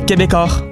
Québecor.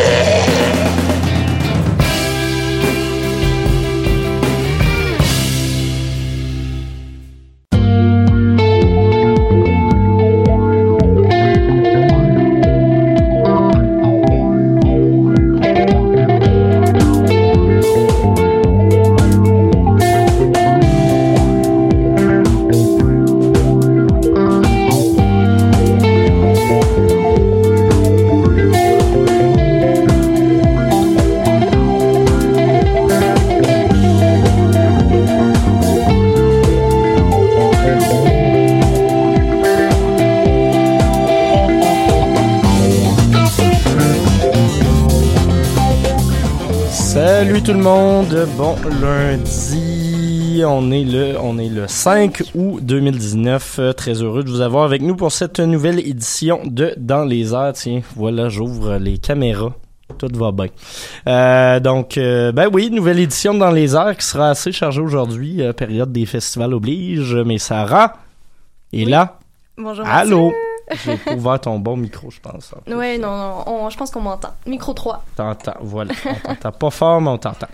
Monde, bon lundi, on est le, on est le 5 août 2019, Euh, très heureux de vous avoir avec nous pour cette nouvelle édition de Dans les airs, tiens, voilà, j'ouvre les caméras. Tout va bien. Euh, donc, euh, ben oui, nouvelle édition de Dans les airs qui sera assez chargée aujourd'hui. euh, période des festivals oblige. Mais Sarah est là. Bonjour. Allô? J'ai ouvert ton bon micro, je pense. en. Ouais, non, non, on- je pense qu'on m'entend. Micro 3. T'entends, voilà. On t'entend pas fort, mais on t'entend.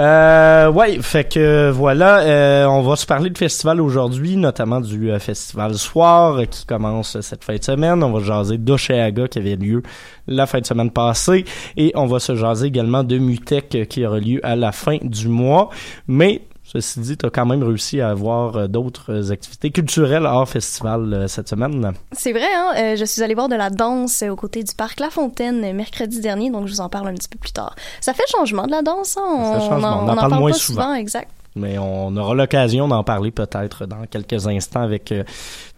Euh, ouais, fait que voilà, euh, on va se parler de festival aujourd'hui, notamment du euh, festival Soir euh, qui commence cette fin de semaine. On va jaser d'Oceaga qui avait lieu la fin de semaine passée et on va se jaser également de Mutec euh, qui aura lieu à la fin du mois. Mais ceci dit, t'as quand même réussi à avoir euh, d'autres euh, activités culturelles hors festival euh, cette semaine. C'est vrai, hein? je suis allée voir de la danse aux côtés du parc La Fontaine mercredi dernier, donc je vous en parle un petit peu plus tard. Ça fait changement de la danse, hein? Ça fait changement. On en en parle moins pas souvent. exact. Mais on aura l'occasion d'en parler peut-être dans quelques instants avec euh,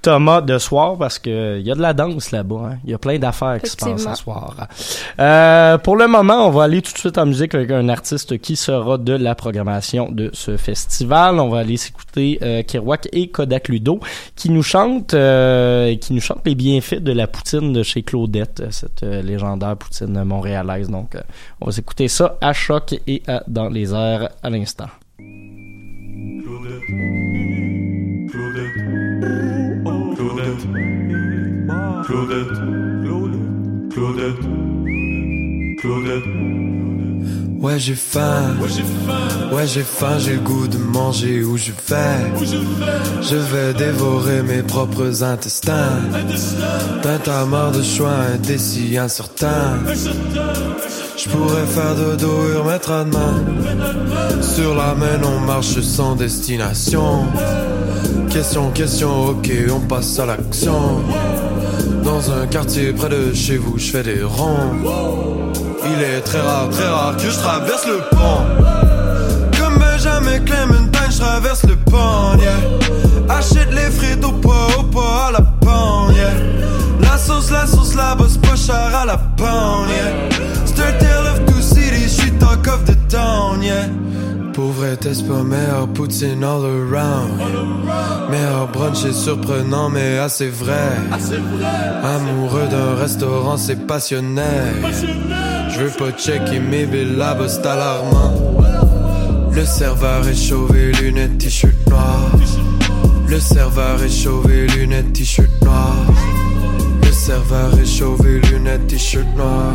Thomas de soir parce que il y a de la danse là-bas. hein. Il y a plein d'affaires qui se passent ce soir. Euh, pour le moment, on va aller tout de suite en musique avec un artiste qui sera de la programmation de ce festival. On va aller s'écouter euh, Kerouac et Kodak Ludo qui nous chantent euh, qui nous chantent les bienfaits de la poutine de chez Claudette, cette légendaire poutine montréalaise. Donc, on va s'écouter ça à choc et à dans les airs à l'instant. Ouais j'ai faim, ouais j'ai faim, j'ai le goût de manger où je vais. Je vais. Dévorer mes propres intestins. T'as ta marre de choix indécis, incertain. Je pourrais faire dodo et remettre à demain. Sur la main on marche sans destination. Question, question, ok, on passe à l'action. Dans un quartier près de chez vous, je fais des ronds. Il est très rare, très rare que je traverse le pont. Comme Benjamin Clem, une punch traverse le pont. Achète les frites au pas, au pas à la pound, yeah. La sauce, la sauce, la bosse pas cher à la pound, yeah. C'est un tale of two cities, j'suis talk of the town, yeah. Pauvre c'est pas meilleur poutine all around. Meilleur brunch c'est surprenant mais assez vrai. Amoureux d'un restaurant c'est passionné. Je veux pas checker mes là-bas c'est alarmant. Le serveur est chauvé, lunettes, t-shirt noir. Le serveur est chauvé, lunettes, t-shirt noir. Serveur chauvé, lunettes, t-shirt noir.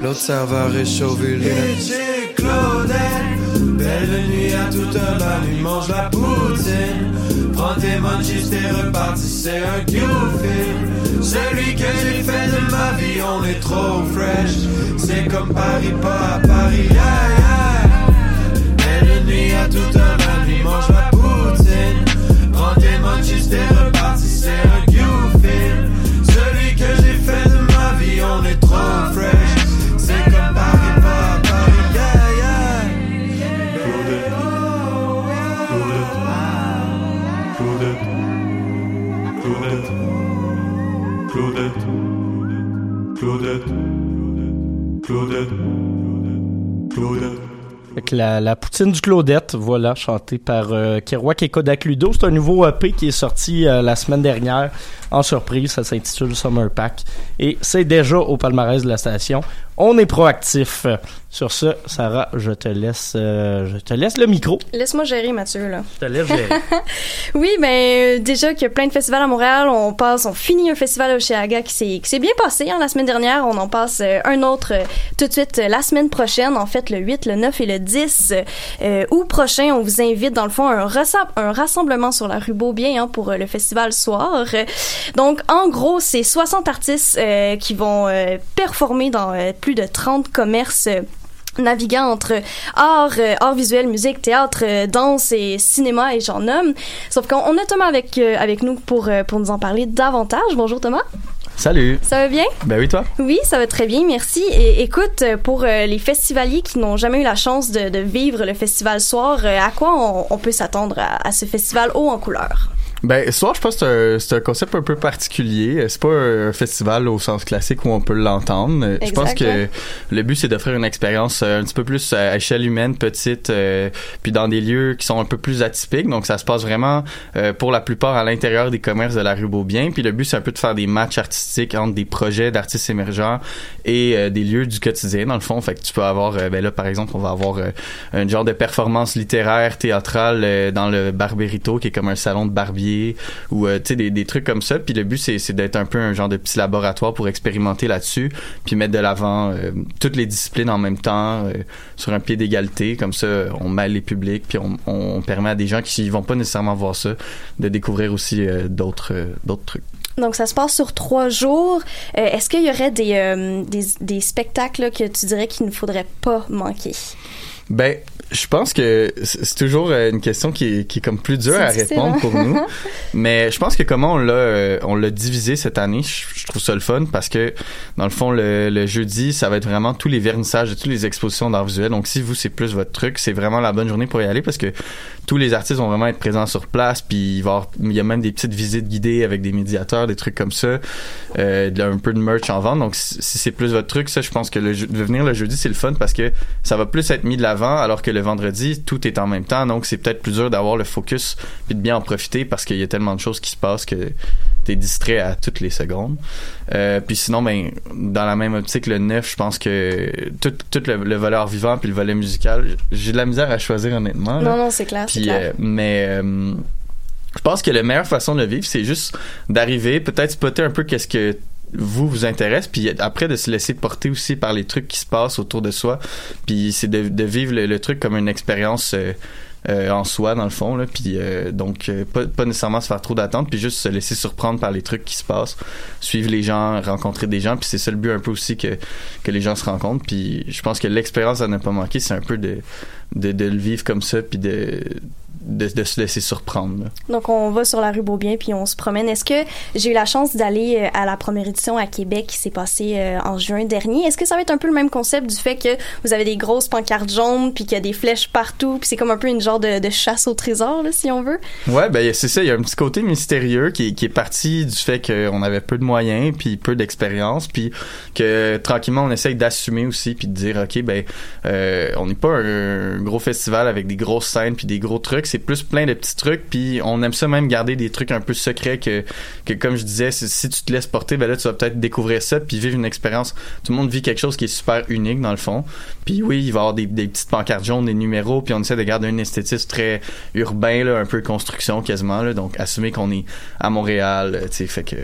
L'autre serveur chauvé, lunettes. Claudette, belle nuit à heure, la nuit mange la poutine. Prends tes munchies, t'es reparti, c'est un Q-film. Celui que j'ai fait de ma vie, on est trop fresh. C'est comme Paris, pas à Paris, yeah, yeah. Belle nuit à heure, la nuit mange la poutine. Prends tes munchies, t'es reparti, Que la, la poutine du Claudette, voilà, chantée par euh, Kerouac et Kodak Ludo. C'est un nouveau EP qui est sorti euh, la semaine dernière en surprise. Ça s'intitule Summer Pack. Et c'est déjà au palmarès de la station. On est proactif. Sur ce, Sarah, je te laisse, euh, je te laisse le micro. Laisse-moi gérer, Mathieu, là. Je te laisse gérer. Oui, ben euh, déjà qu'il y a plein de festivals à Montréal, on passe, on finit un festival à Oshéaga qui s'est qui s'est bien passé hein, la semaine dernière. On en passe euh, un autre euh, tout de suite euh, la semaine prochaine, en fait le 8, le 9 et le 10 euh, août prochain. On vous invite dans le fond à un, un rassemblement sur la rue Beaubien hein, pour euh, le festival soir. Donc en gros, c'est 60 artistes euh, qui vont euh, performer dans euh, plus de 30 commerces. naviguant entre art, art visuel, musique, théâtre, danse et cinéma et j'en nomme. Sauf qu'on on a Thomas avec, avec nous pour, pour nous en parler davantage. Bonjour Thomas. Salut. Ça va bien? Ben oui, toi? Oui, ça va très bien, merci. Et écoute, pour euh, les festivaliers qui n'ont jamais eu la chance de, de vivre le festival soir, euh, à quoi on, on peut s'attendre à, à ce festival haut en couleur? Ben, ce soir, je pense que c'est un, un concept un peu particulier. C'est pas un festival au sens classique où on peut l'entendre. Je pense que le but, c'est d'offrir une expérience euh, un petit peu plus à échelle humaine, petite, euh, puis dans des lieux qui sont un peu plus atypiques. Donc, ça se passe vraiment, euh, pour la plupart, à l'intérieur des commerces de la rue Beaubien. Puis le but, c'est un peu de faire des matchs artistiques entre des projets d'artistes émergents et euh, des lieux du quotidien, dans le fond. Fait que tu peux avoir, euh, ben là, par exemple, on va avoir euh, un genre de performance littéraire, théâtrale euh, dans le Barberito, qui est comme un salon de barbier, ou euh, des, des trucs comme ça. Puis le but c'est d'être un peu un genre de petit laboratoire pour expérimenter là-dessus, puis mettre de l'avant euh, toutes les disciplines en même temps euh, sur un pied d'égalité. Comme ça, on mêle les publics, puis on, permet à des gens qui vont pas nécessairement voir ça de découvrir aussi euh, d'autres d'autres trucs. Donc, ça se passe sur trois jours. Est-ce qu'il y aurait des, des, spectacles que tu dirais qu'il ne faudrait pas manquer? Ben, je pense que c'est toujours euh, une question qui est, qui est comme plus dure à répondre hein? pour nous. Mais je pense que comment on l'a euh, on l'a divisé cette année, je, je trouve ça le fun parce que dans le fond le, le jeudi, ça va être vraiment tous les vernissages de toutes les expositions d'art visuel. Donc si vous c'est plus votre truc, c'est vraiment la bonne journée pour y aller parce que tous les artistes vont vraiment être présents sur place puis il va y, avoir- il y a même des petites visites guidées avec des médiateurs, des trucs comme ça, euh, un peu de merch en vente. Donc si, c'est plus votre truc, ça je pense que le, de venir le jeudi c'est le fun parce que ça va plus être mis de l'avant alors que le vendredi tout est en même temps. Donc c'est peut-être plus dur d'avoir le focus puis de bien en profiter parce qu'il y a tellement de choses qui se passent que t'es distrait à toutes les secondes. Euh, puis sinon, ben, dans la même optique, le 9, je pense que tout, tout le, le volet vivant puis le volet musical, j'ai de la misère à choisir honnêtement. là. Non, non, c'est clair, Puis, clair. euh, mais euh, je pense que la meilleure façon de le vivre, c'est juste d'arriver, peut-être spotter un peu qu'est-ce que vous vous intéresse puis après de se laisser porter aussi par les trucs qui se passent autour de soi puis c'est de, de vivre le, truc comme une expérience euh, euh, en soi dans le fond là puis euh, donc pas, pas nécessairement se faire trop d'attentes puis juste se laisser surprendre par les trucs qui se passent suivre les gens rencontrer des gens puis c'est ça le but un peu aussi que que les gens se rencontrent puis je pense que l'expérience à ne pas manquer c'est un peu de de, de le vivre comme ça puis de de, de se laisser surprendre. là. Donc, on va sur la rue Beaubien puis on se promène. Est-ce que j'ai eu la chance d'aller euh, à la première édition à Québec qui s'est passée euh, en juin dernier? Est-ce que ça va être un peu le même concept du fait que vous avez des grosses pancartes jaunes puis qu'il y a des flèches partout puis c'est comme un peu une genre de, de chasse au trésor, là, si on veut? Ouais, ben c'est ça. Il y a un petit côté mystérieux qui, qui est parti du fait qu'on avait peu de moyens puis peu d'expérience, puis que tranquillement on essaye d'assumer aussi puis de dire ok ben euh, on n'est pas un, gros festival avec des grosses scènes puis des gros trucs. C'est plus plein de petits trucs puis on aime ça même garder des trucs un peu secrets que que comme je disais si, tu te laisses porter ben là tu vas peut-être découvrir ça puis vivre une expérience. Tout le monde vit quelque chose qui est super unique dans le fond. Puis oui, il va y avoir des, des petites pancartes jaunes, des numéros, puis on essaie de garder un esthétisme très urbain, là, un peu construction quasiment. Là, donc assumer qu'on est à Montréal, euh, tu sais, fait que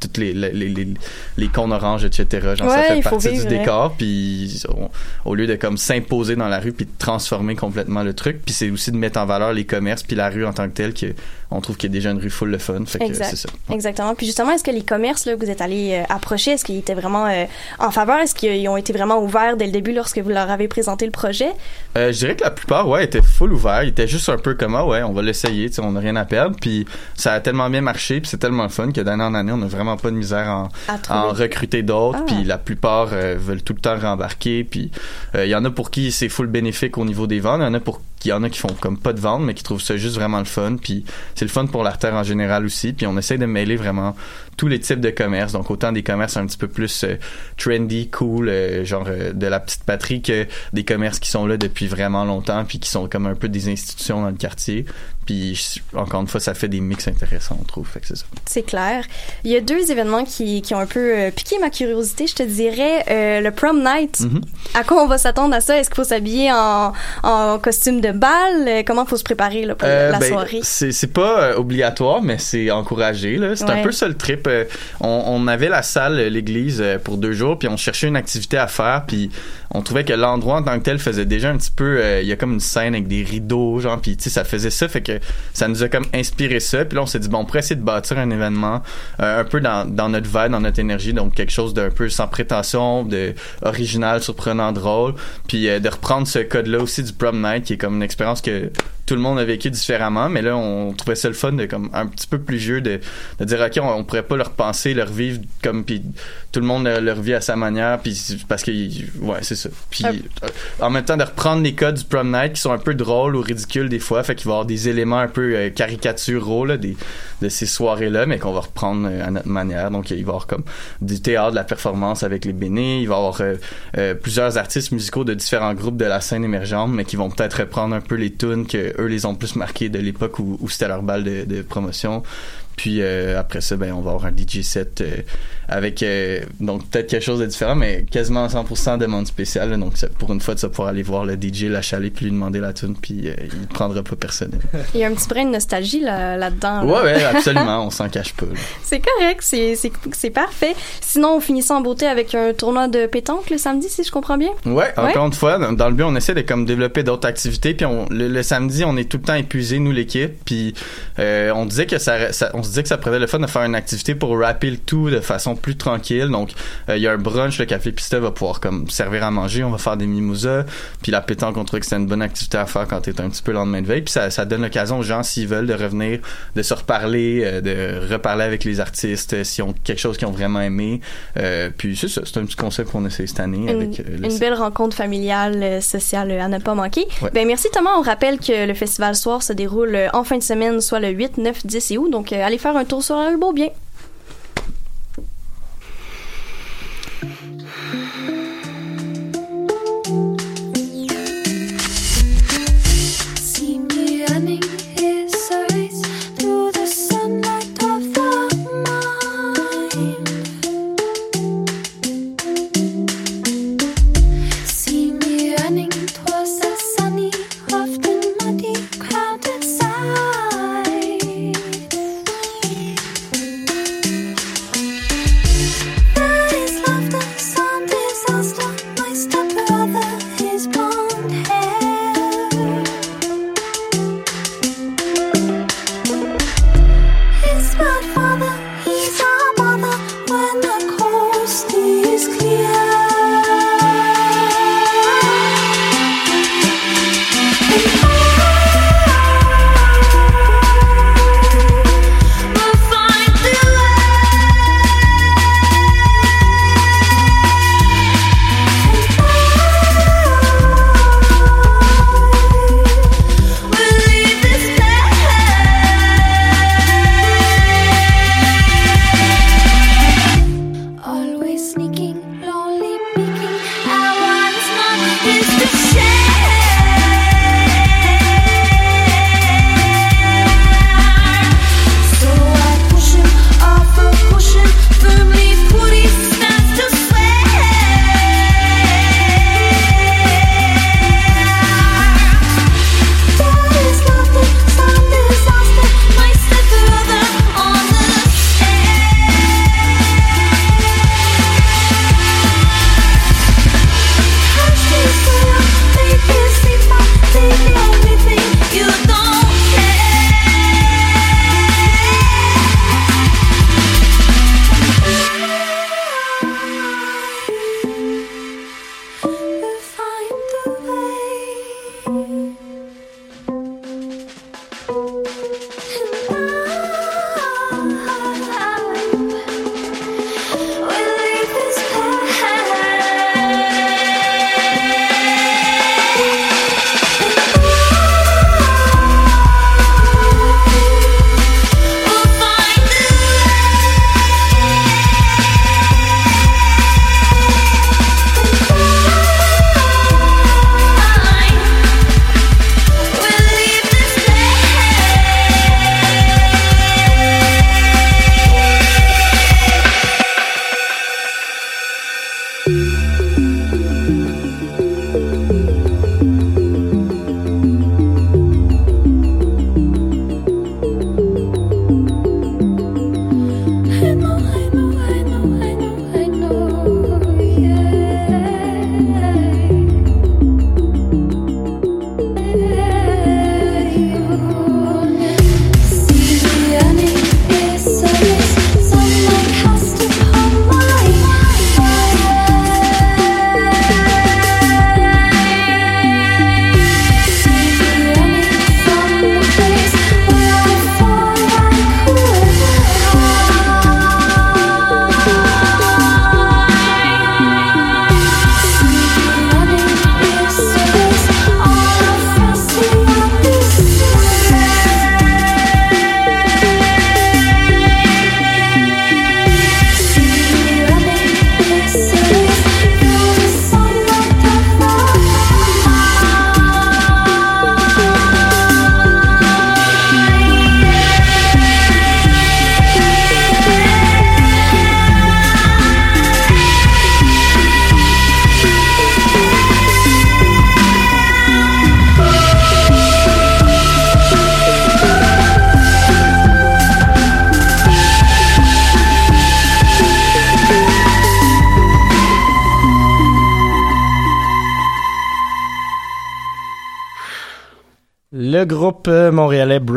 toutes les les, les, les, cônes oranges, etc. Genre, ça Ouais, fait il faut partie vivre, du hein. décor. Puis on- au lieu de comme s'imposer dans la rue puis de transformer complètement le truc, puis c'est aussi de mettre en valeur les commerces puis la rue en tant que telle que on trouve qu'il y a déjà une rue full de fun. Fait que Exact. c'est ça. Exactement. Puis justement, est-ce que les commerces là, que vous êtes allés euh, approcher, est-ce qu'ils étaient vraiment euh, en faveur? Est-ce qu'ils ont été vraiment ouverts dès le début lorsque vous leur avez présenté le projet? Euh, je dirais que la plupart, ouais, étaient full ouverts. Ils étaient juste un peu comme, ah ouais, on va l'essayer, on n'a rien à perdre. Puis ça a tellement bien marché, puis c'est tellement fun que d'année en année, on n'a vraiment pas de misère en, en recruter d'autres. Ah. Puis la plupart euh, veulent tout le temps rembarquer. Puis il y en a pour qui c'est full bénéfique au niveau des ventes. Il y en a pour il y en a qui font comme pas de vente, mais qui trouvent ça juste vraiment le fun. Puis c'est le fun pour l'artère en général aussi. Puis on essaie de mêler vraiment tous les types de commerces. Donc autant des commerces un petit peu plus euh, trendy, cool, euh, genre euh, de la petite patrie, que des commerces qui sont là depuis vraiment longtemps, puis qui sont comme un peu des institutions dans le quartier. Puis encore une fois, ça fait des mix intéressants, on trouve. Fait que c'est ça. C'est clair. Il y a deux événements qui, qui ont un peu euh, piqué ma curiosité, je te dirais. Euh, le prom night. Mhm. À quoi on va s'attendre à ça? Est-ce qu'il faut s'habiller en, en costume de bal? Euh, Comment faut se préparer là, pour Euh, la ben, soirée? C'est c'est pas obligatoire, mais c'est encouragé. là. C'est Ouais. un peu ça le trip. On, on avait la salle, l'église, pour deux jours, puis on cherchait une activité à faire, puis on trouvait que l'endroit en tant que tel faisait déjà un petit peu. euh, Il y a comme une scène avec des rideaux, genre, puis tu sais, ça faisait ça, fait que ça nous a comme inspiré ça. Puis là, on s'est dit bon, on pourrait essayer de bâtir un événement euh, un peu dans, dans notre vibe, dans notre énergie, donc quelque chose d'un peu sans prétention, de original, surprenant, drôle, puis euh, de reprendre ce code-là aussi du prom night, qui est comme une expérience que tout le monde a vécu différemment, mais là, on trouvait ça le fun de comme un petit peu plus vieux de, de dire ok, on, on pourrait pas leur penser, leur vivre comme puis tout le monde leur vit à sa manière, puis parce que ouais, c'est ça. Puis Ah. euh, en même temps de reprendre les codes du prom night qui sont un peu drôles ou ridicules des fois, fait qu'il va y avoir des éléments un peu euh, caricaturaux là, des, de ces soirées-là, mais qu'on va reprendre euh, à notre manière. Donc il va y avoir comme du théâtre, de la performance avec les bénis, il va y avoir euh, euh, plusieurs artistes musicaux de différents groupes de la scène émergente, mais qui vont peut-être reprendre un peu les tunes que eux les ont plus marqués de l'époque où, où c'était leur balle de, de promotion. Puis euh, après ça, ben on va avoir un DJ set euh, avec euh, donc peut-être quelque chose de différent, mais quasiment 100% demande spéciale. là. donc ça- pour une fois, tu vas pouvoir aller voir le DJ, la chalet, puis lui demander la tune, puis il prendra pas personnel. Il y a un petit brin de nostalgie là- là-dedans. là. ouais, ouais, absolument, on s'en cache pas. là. C'est correct, c'est, parfait. Sinon, on finit ça en beauté avec un tournoi de pétanque le samedi, si je comprends bien? Ouais, encore une fois, dans, dans le but, on essaie de comme développer d'autres activités. Puis on, le, le samedi, on est tout le temps épuisé, nous l'équipe. Puis euh, on disait que ça, ça- on se disait que ça prenait le fun de faire une activité pour rapper le tout de façon plus tranquille. Donc euh, il y a un brunch, le café Pista va pouvoir comme servir à manger. On va faire des mimosas. Puis la pétanque, on trouvait que c'était une bonne activité à faire quand t'es un petit peu le lendemain de veille. Puis ça, ça donne l'occasion aux gens s'ils veulent de revenir, de se reparler, euh, de reparler avec les artistes, euh, s'ils ont quelque chose qu'ils ont vraiment aimé. Puis c'est ça, c'est un petit concept qu'on essaie cette année Une, avec le une belle rencontre familiale, sociale à ne pas manquer. Ouais. Ben merci Thomas. On rappelle que le festival Soir se déroule en fin de semaine, soit le 8, 9, 10 et août. Donc allez faire un tour sur le beau bien.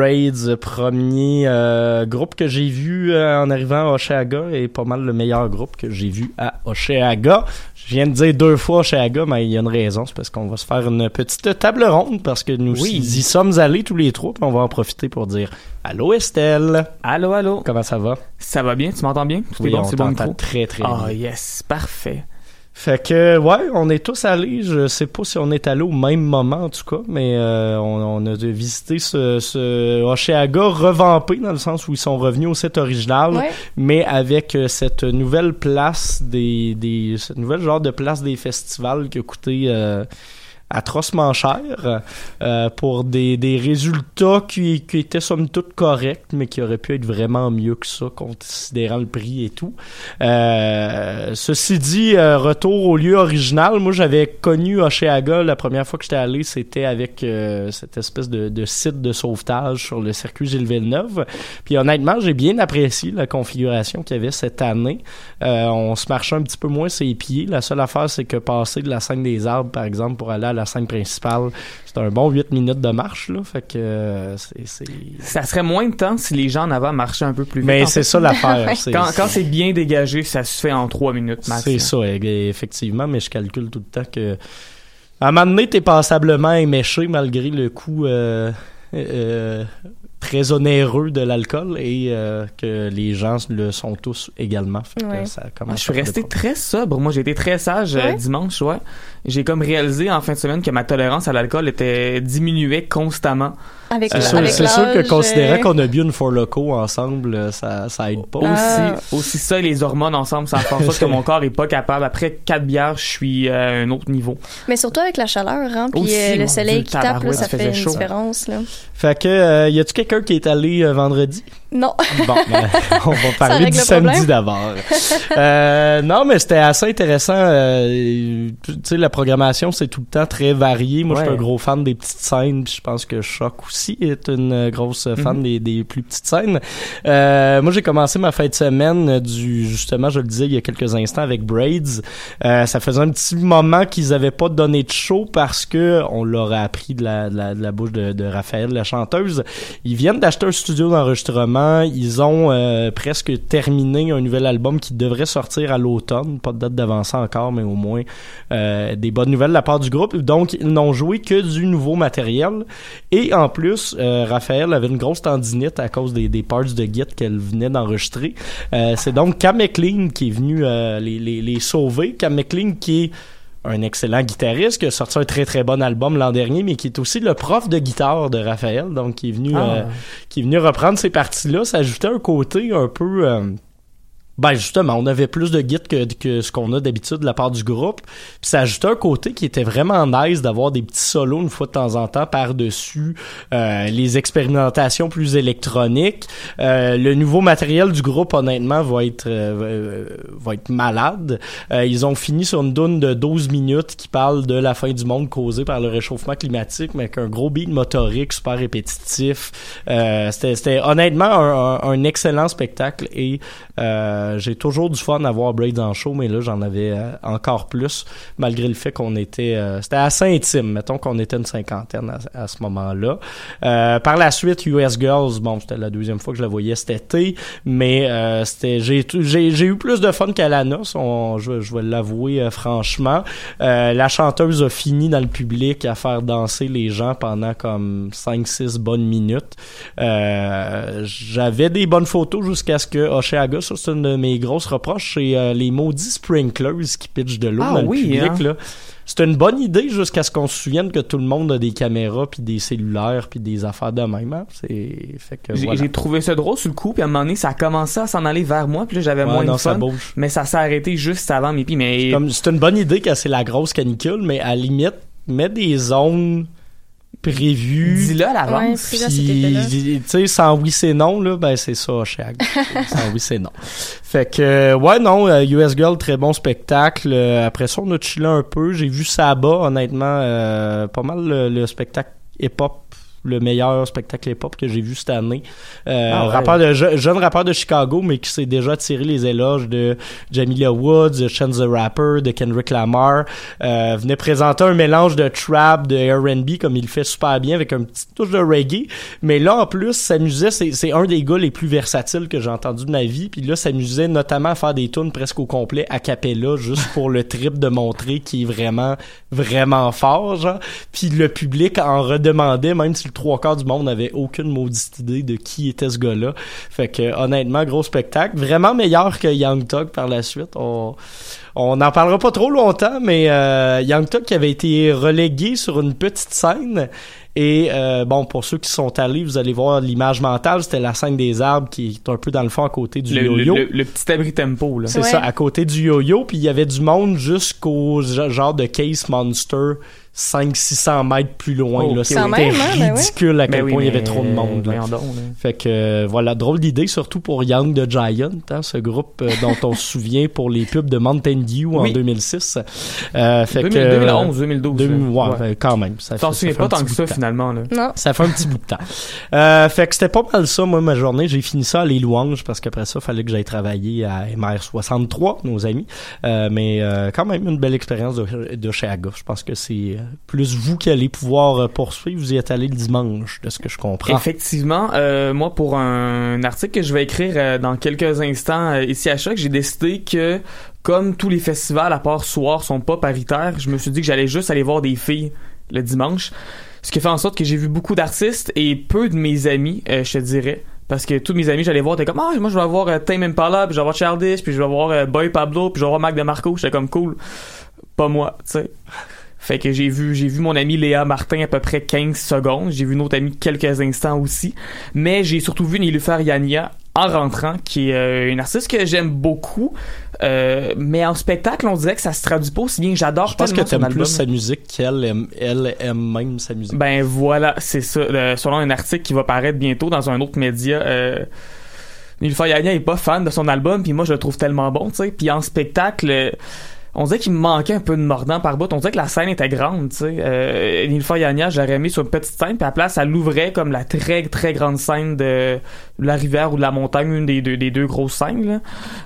Braids, euh, premier euh, groupe que j'ai vu euh, en arrivant à Oshéaga et pas mal le meilleur groupe que j'ai vu à Oshéaga. Je viens de dire deux fois Oshéaga, mais il y a une raison, c'est parce qu'on va se faire une petite table ronde parce que nous Oui. y sommes allés tous les trois, puis on va en profiter pour dire Allô Estelle, Allô, allô. comment ça va? Ça va bien? Tu m'entends bien? Tout est bon, on c'est bon très très Ah, bien. yes, parfait. Fait que ouais, on est tous allés. Je sais pas si on est allés au même moment en tout cas, mais euh, on, on a visité ce, ce Oshéaga revampé dans le sens où ils sont revenus au set original, Ouais. mais avec euh, cette nouvelle place des, des cette nouvelle genre de place des festivals qui a coûté euh, atrocement cher euh, pour des, des résultats qui, qui étaient somme toute corrects mais qui auraient pu être vraiment mieux que ça considérant le prix et tout. Euh, ceci dit euh, retour au lieu original. Moi j'avais connu Oshéaga la première fois que j'étais allé c'était avec cette espèce de, de site de sauvetage sur le circuit Gilles Villeneuve puis honnêtement j'ai bien apprécié la configuration qu'il y avait cette année. On se marchait un petit peu moins ses pieds. La seule affaire, c'est que passer de la scène des arbres, par exemple, pour aller à la scène principale, c'est un bon 8 minutes de marche, là. Fait que euh, c'est... c'est- Ça serait moins de temps si les gens en avant marchaient un peu plus vite. Mais c'est fait. ça l'affaire. C'est- Quand, quand c'est bien dégagé, ça se fait en trois minutes max. C'est ça, effectivement, mais je calcule tout le temps que... À un moment donné, t'es passablement éméché malgré le coût euh, euh, très onéreux de l'alcool et euh, que les gens le sont tous également. Fait que Ouais. ça Moi, commence je suis resté très sobre. Moi, j'ai été très sage euh, Ouais? dimanche, ouais. J'ai comme réalisé en fin de semaine que ma tolérance à l'alcool était diminuée constamment. Avec, C'est Euh, sûr, avec c'est sûr que l'âge, considérant euh, qu'on a bu une Four Loco ensemble, euh, ça, ça aide pas. Ah. Aussi, aussi ça et les hormones ensemble, ça fait en sorte que mon corps est pas capable. Après quatre bières, je suis à un autre niveau. Mais surtout avec la chaleur, hein, puis Aussi, euh, le soleil Dieu, qui tape, là, ça fait une chaud. différence. Là. Fait que, euh, y a-tu quelqu'un qui est allé euh, vendredi? Non. Bon, on va parler du samedi d'abord. Euh, non, mais c'était assez intéressant. euh, tu sais, la programmation, c'est tout le temps très varié. Moi, je suis un gros fan des petites scènes, puis je pense que Choc aussi est une grosse fan Mhm. des, des plus petites scènes. Euh, moi, j'ai commencé ma fin de semaine du, justement, je le disais il y a quelques instants avec Braids. Euh, ça faisait un petit moment qu'ils avaient pas donné de show parce que on l'aurait appris de la, de la, de la bouche de, de Raphaël, la chanteuse. Ils viennent d'acheter un studio d'enregistrement. Ils ont euh, presque terminé un nouvel album qui devrait sortir à l'automne. Pas de date d'avancée encore, mais au moins euh, des bonnes nouvelles de la part du groupe. Donc, ils n'ont joué que du nouveau matériel. Et en plus, euh, Raphaël avait une grosse tendinite à cause des, parts de Git qu'elle venait d'enregistrer. C'est donc Cam McLean qui est venu les sauver. Cam McLean qui est un excellent guitariste qui a sorti un très très bon album l'an dernier, mais qui est aussi le prof de guitare de Raphaël, donc qui est venu, Ah. euh, qui est venu reprendre ces parties-là. Ça ajoutait un côté un peu euh, Ben justement, on avait plus de guides que, que ce qu'on a d'habitude de la part du groupe. Puis ça ajoutait un côté qui était vraiment nice d'avoir des petits solos une fois de temps en temps par-dessus euh, les expérimentations plus électroniques. Euh, le nouveau matériel du groupe, honnêtement, va être euh, euh, va être malade. Euh, ils ont fini sur une dune de 12 minutes qui parle de la fin du monde causée par le réchauffement climatique, mais avec un gros beat motorique super répétitif. Euh, c'était, c'était honnêtement un, un- un excellent spectacle et euh, j'ai toujours du fun à voir Braids en show, mais là j'en avais euh, encore plus malgré le fait qu'on était, euh, c'était assez intime. Mettons qu'on était une cinquantaine à, ce moment-là. Euh, par la suite, US Girls, bon, c'était la deuxième fois que je la voyais cet été, mais euh, c'était, j'ai, j'ai, j'ai eu plus de fun qu'à la noce, on, je, je vais l'avouer euh, franchement. Euh, la chanteuse a fini dans le public à faire danser les gens pendant comme 5-6 bonnes minutes. Euh, j'avais des bonnes photos jusqu'à ce que Oshéaga, ça c'est une de mes grosses reproches, c'est euh, les maudits sprinklers qui pitchent de l'eau Ah dans oui, le public. hein? Là. C'est une bonne idée jusqu'à ce qu'on se souvienne que tout le monde a des caméras puis des cellulaires puis des affaires de même. hein. C'est fait que J'ai voilà. j'ai trouvé ça drôle sur le coup, puis à un moment donné, ça a commencé à s'en aller vers moi, puis là, j'avais Ouais, moins non, de ça fun. bouge. Mais ça s'est arrêté juste avant mes pieds. Mais Comme c'est une bonne idée quand c'est la grosse canicule, mais à la limite, mets des zones prévues. dis-le à l'avance. tu sais, sans oui c'est non, là, ben c'est ça, Shag. sans oui c'est non. Fait que, euh, ouais, non, euh, US Girl, très bon spectacle. Euh, après ça, on a chillé un peu. J'ai vu Saba, honnêtement, euh, pas mal le, le spectacle hip-hop le meilleur spectacle hip-hop que j'ai vu cette année. Euh, Ah ouais. rappeur de je- jeune rappeur de Chicago, mais qui s'est déjà tiré les éloges de Jamila Woods, de Chance the Rapper, de Kendrick Lamar. Euh, venait présenter un mélange de trap, de R&B, comme il fait super bien, avec un petit touche de reggae. Mais là, en plus, s'amusait, c'est c'est un des gars les plus versatiles que j'ai entendu de ma vie. Puis là, s'amusait notamment à faire des tunes presque au complet a cappella, juste pour le trip de montrer qu'il est vraiment, vraiment fort, genre. Puis le public en redemandait, même si le trois quarts du monde n'avait aucune maudite idée de qui était ce gars-là. Fait que, honnêtement, gros spectacle. Vraiment meilleur que Young Thug par la suite. On, on n'en parlera pas trop longtemps, mais euh, Young qui avait été relégué sur une petite scène. Et euh, bon, pour ceux qui sont allés, vous allez voir l'image mentale. C'était la scène des arbres qui est un peu dans le fond à côté du Le, le, yo-yo. le- le petit abri tempo, là. C'est Ouais. ça, à côté du yo-yo, puis il y avait du monde jusqu'au ge- genre de Case Monster 500-600 mètres plus loin. Oh, C'était hein, ben ridicule à quel Ben oui, point il y avait trop de monde. là. voyons donc, là. Fait que euh, voilà, drôle d'idée, surtout pour Young the Giant, hein, ce groupe euh, dont on se souvient pour les pubs de Mountain Dew en Oui. 2006. Euh, fait 2000, que, 2011, 2012. 2000, ouais, ouais. quand même. Ça T'en souviens pas un tant petit que bout ça, de temps. finalement, là. Non. Ça fait un petit bout de temps. Euh, fait que c'était pas mal ça, moi, ma journée. J'ai fini ça à les louanges parce qu'après ça, fallait que j'aille travailler à MR63, nos amis. Euh, mais euh, quand même une belle expérience de, de chez Aga. Je pense que c'est euh, plus vous qui allez pouvoir euh, poursuivre. Vous y êtes allé le dimanche, de ce que je comprends. Effectivement, euh, moi pour un article que je vais écrire euh, dans quelques instants ici à Choc, j'ai décidé que comme tous les festivals à part soir sont pas paritaires, je me suis dit que j'allais juste aller voir des filles le dimanche, ce qui fait en sorte que j'ai vu beaucoup d'artistes et peu de mes amis, je te dirais. Parce que tous mes amis, j'allais voir, t'es comme, ah, moi, je vais voir euh, Tame Impala, puis je vais voir Childish, puis je vais voir Boy Pablo, puis je vais voir Mac DeMarco. J'étais comme, cool. Pas moi, tu sais. Fait que j'ai vu, j'ai vu mon ami Léa Martin à peu près 15 secondes. J'ai vu une autre amie quelques instants aussi. Mais j'ai surtout vu Nilufer Yania en rentrant, qui est euh, une artiste que j'aime beaucoup. Euh, mais en spectacle, on dirait que ça se traduit pas aussi bien. J'adore Je pense que t'aimes album. plus sa musique qu'elle aime, elle aime même sa musique. Ben voilà, c'est ça. Euh, selon un article qui va paraître bientôt dans un autre média, euh, Nilüfer Yania est pas fan de son album, puis moi je le trouve tellement bon, tu sais. Puis en spectacle, euh, on dirait qu'il me manquait un peu de mordant par bout. On dirait que la scène était grande, tu sais. Euh, Nilüfer Yania, j'aurais mis sur une petite scène, puis à la place, elle l'ouvrait comme la très très grande scène de la rivière ou de la montagne, une des deux, grosses scènes. Là.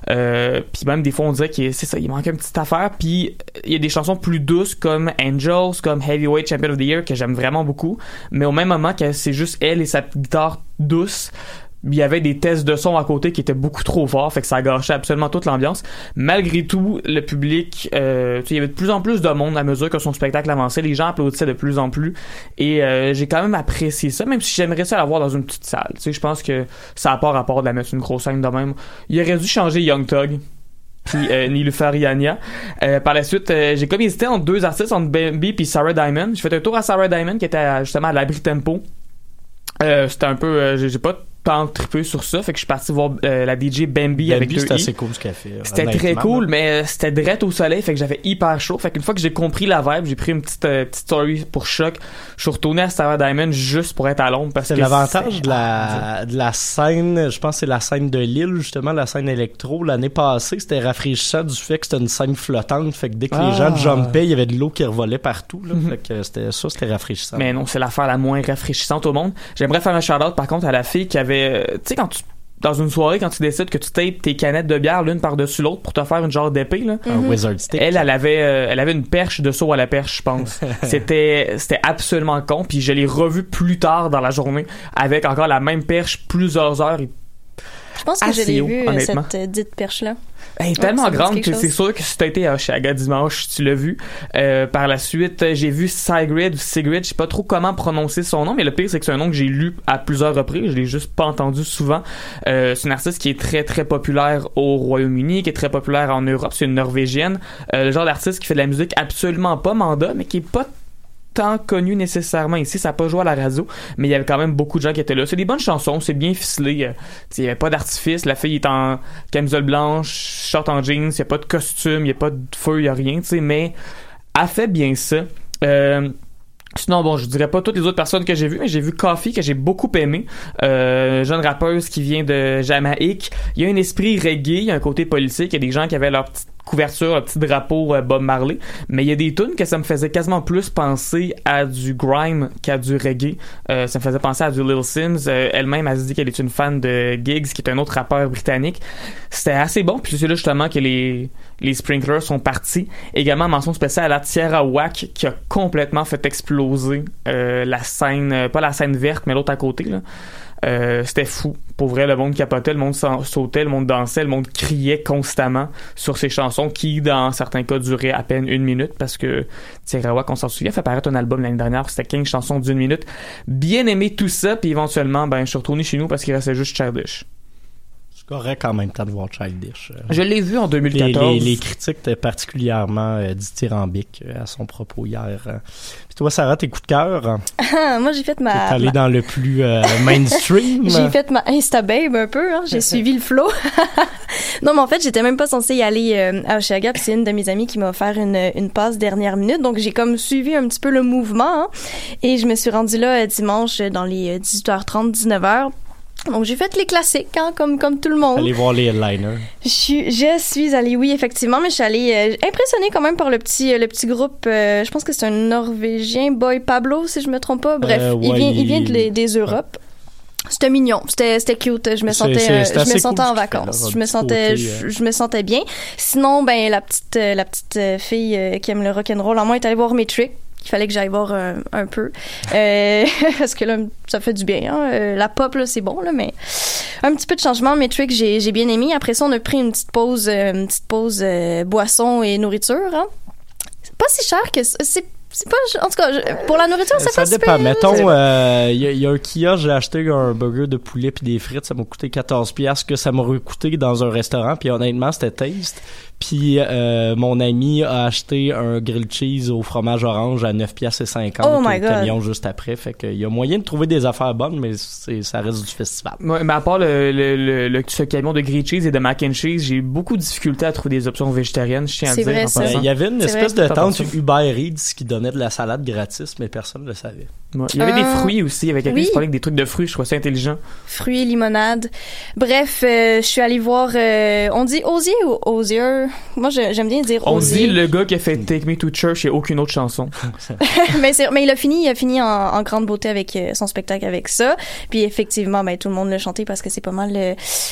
Euh, puis même des fois, on dirait que c'est ça, il manquait une petite affaire. Puis il y a des chansons plus douces comme Angels, comme Heavyweight Champion of the Year que j'aime vraiment beaucoup. Mais au même moment que c'est juste elle et sa guitare douce. Il y avait des tests de son à côté qui étaient beaucoup trop forts, fait que ça gâchait absolument toute l'ambiance. Malgré tout, le public, euh, tu sais, il y avait de plus en plus de monde à mesure que son spectacle avançait. Les gens applaudissaient de plus en plus. Et euh, j'ai quand même apprécié ça, même si j'aimerais ça l'avoir dans une petite salle. Tu sais, je pense que ça n'a pas rapport de la mettre une grosse scène de même. Il aurait dû changer Young Thug puis euh, Nilufer Yania. Euh, par la suite, euh, j'ai comme hésité entre deux artistes, entre Bambi puis Sarah Diamond. J'ai fait un tour à Sarah Diamond qui était à- justement à l'abri tempo. Euh, c'était un peu, euh, j'ai pas tant trippé sur ça, fait que je suis parti voir euh, la DJ Bambi, avec Bambi, deux c'est i. assez cool ce qu'elle fait. C'était très cool, mais euh, c'était direct au soleil, fait que j'avais hyper chaud. Fait qu'une fois que j'ai compris la vibe, j'ai pris une petite, euh, petite story pour choc. Je suis retourné à Sarah Diamond juste pour être à Londres parce que C'est l'avantage de la, de la scène, je pense que c'est la scène de Lille, justement, la scène électro. L'année passée, c'était rafraîchissant du fait que c'était une scène flottante. Fait que dès que Ah. les gens jumpaient, il y avait de l'eau qui revolait partout. Là, Mhm. Fait que c'était ça, c'était rafraîchissant. Mais non, c'est l'affaire la moins rafraîchissante au monde. J'aimerais faire un shout-out par contre à la fille qui avait, euh, tu sais quand tu dans une soirée quand tu décides que tu tapes tes canettes de bière l'une par-dessus l'autre pour te faire une genre d'épée là. Un wizard stick. Elle, elle avait, euh, elle avait une perche de saut à la perche, je pense. c'était, c'était absolument con. Puis je l'ai revu plus tard dans la journée avec encore la même perche plusieurs heures. Et- Je pense que je l'ai vu, euh, cette dite perche-là. Elle est Ouais, tellement grande que c'est sûr que si t'as été à Oshaga dimanche, tu l'as vu. Euh, par la suite, j'ai vu Sigrid ou Sigrid, je sais pas trop comment prononcer son nom, mais le pire c'est que c'est un nom que j'ai lu à plusieurs reprises, je l'ai juste pas entendu souvent. Euh, c'est une artiste qui est très très populaire au Royaume-Uni, qui est très populaire en Europe, c'est une Norvégienne. Euh, le genre d'artiste qui fait de la musique absolument pas manda, mais qui est pas connu nécessairement ici, ça a pas joué à la radio, mais il y avait quand même beaucoup de gens qui étaient là. C'est des bonnes chansons, c'est bien ficelé. euh, Il y avait pas d'artifice, la fille est en camisole blanche, short en jeans, il y a pas de costume, il y a pas de feu, il y a rien, mais elle fait bien ça. Euh, Sinon, bon, je dirais pas toutes les autres personnes que j'ai vues, mais j'ai vu Coffee, que j'ai beaucoup aimé. Euh, jeune rappeuse qui vient de Jamaïque. Il y a un esprit reggae, il y a un côté politique. Il y a des gens qui avaient leur petite couverture, le petit drapeau euh, Bob Marley. Mais il y a des tunes que ça me faisait quasiment plus penser à du grime qu'à du reggae. Euh, ça me faisait penser à du Little Sims. Euh, Elle-même, elle dit qu'elle est une fan de Giggs, qui est un autre rappeur britannique. C'était assez bon. Puis c'est là justement que les, les sprinklers sont partis. Également, mention spéciale à la Tierra Wack, qui a complètement fait exploser euh, la scène, euh, pas la scène verte, mais l'autre à côté. Là. Euh, c'était fou. Pour vrai, le monde capotait, le monde sa- sautait, le monde dansait, le monde criait constamment sur ces chansons qui, dans certains cas, duraient à peine une minute parce que Wack, on s'en souvient, fait paraître un album l'année dernière, c'était 15 chansons d'une minute. Bien aimé tout ça, puis éventuellement, ben, je suis retourné chez nous parce qu'il restait juste Childish. C'est correct en même temps de voir Childish. Euh, Je l'ai vu en Les, 2014. les, les critiques étaient particulièrement euh, dithyrambiques euh, à son propos hier. euh. Puis toi, Sarah, tes coups de cœur, hein? Ah, Moi, j'ai fait t'es ma... allé ma- dans le plus euh, mainstream? J'ai fait ma Insta babe un peu, hein. j'ai suivi le flow. non, mais en fait, j'étais même pas censée y aller euh, à Oshiaga, puis c'est une de mes amies qui m'a offert une, une passe dernière minute, donc j'ai comme suivi un petit peu le mouvement, hein. et je me suis rendue là euh, dimanche dans les euh, 18h30, 19h. Donc j'ai fait les classiques, hein, comme comme tout le monde. Allez voir les headliners. Je suis, je suis allée, oui, effectivement, mais je suis allée euh, impressionnée quand même par le petit, euh, le petit groupe. euh, je pense que c'est un Norvégien, Boy Pablo, si je me trompe pas. Bref, il vient, il il- vient de les- des Europes. C'était mignon, c'était c'était cute. Je me sentais, je me sentais cool en vacances. Je me sentais, côté, je, je me sentais bien. Sinon, ben la petite, la petite fille qui aime le rock and roll en moi est allée voir Metric. Il fallait que j'aille voir euh, un peu Euh, parce que là ça fait du bien. Hein. Euh, la pop là c'est bon là, mais un petit peu de changement. Metric j'ai j'ai bien aimé. Après ça on a pris une petite pause, une petite pause boisson et nourriture. Hein. C'est pas si cher que ça. c'est c'est pas en tout cas je- pour la nourriture c'est Ça pas si dépend. Mettons, euh, il y, a- il y a un kiosque, j'ai acheté un burger de poulet puis des frites, ça m'a coûté 14 pièces que ça m'aurait coûté dans un restaurant, puis honnêtement, c'était taste. Puis euh, mon ami a acheté un grilled cheese au fromage orange à 9 pièces et 50 Oh au my God. camion juste après. Fait qu'il y a moyen de trouver des affaires bonnes, mais c'est, ça reste du festival. Ouais, mais à part le, le, le, le- ce camion de grilled cheese et de mac and cheese, j'ai eu beaucoup de difficultés à trouver des options végétariennes, je tiens à dire. vrai, en ça. passant. Il y avait une espèce vrai. de tente? Uber Eats qui donnait de la salade gratis, mais personne ne le savait. Ouais. Il y avait des Euh, fruits aussi, quelqu'un oui. qui parlait avec des trucs de fruits, je trouvais ça intelligent. fruits, limonade. Bref, euh, je suis allée voir. euh, on dit Osier ou Osier Moi, j'aime bien dire On Osier. dit le gars qui a fait Take Me to Church et aucune autre chanson. mais, c'est- mais il a fini, il a fini en, en grande beauté avec euh, son spectacle avec ça. Puis effectivement, ben tout le monde l'a chanté parce que c'est pas mal.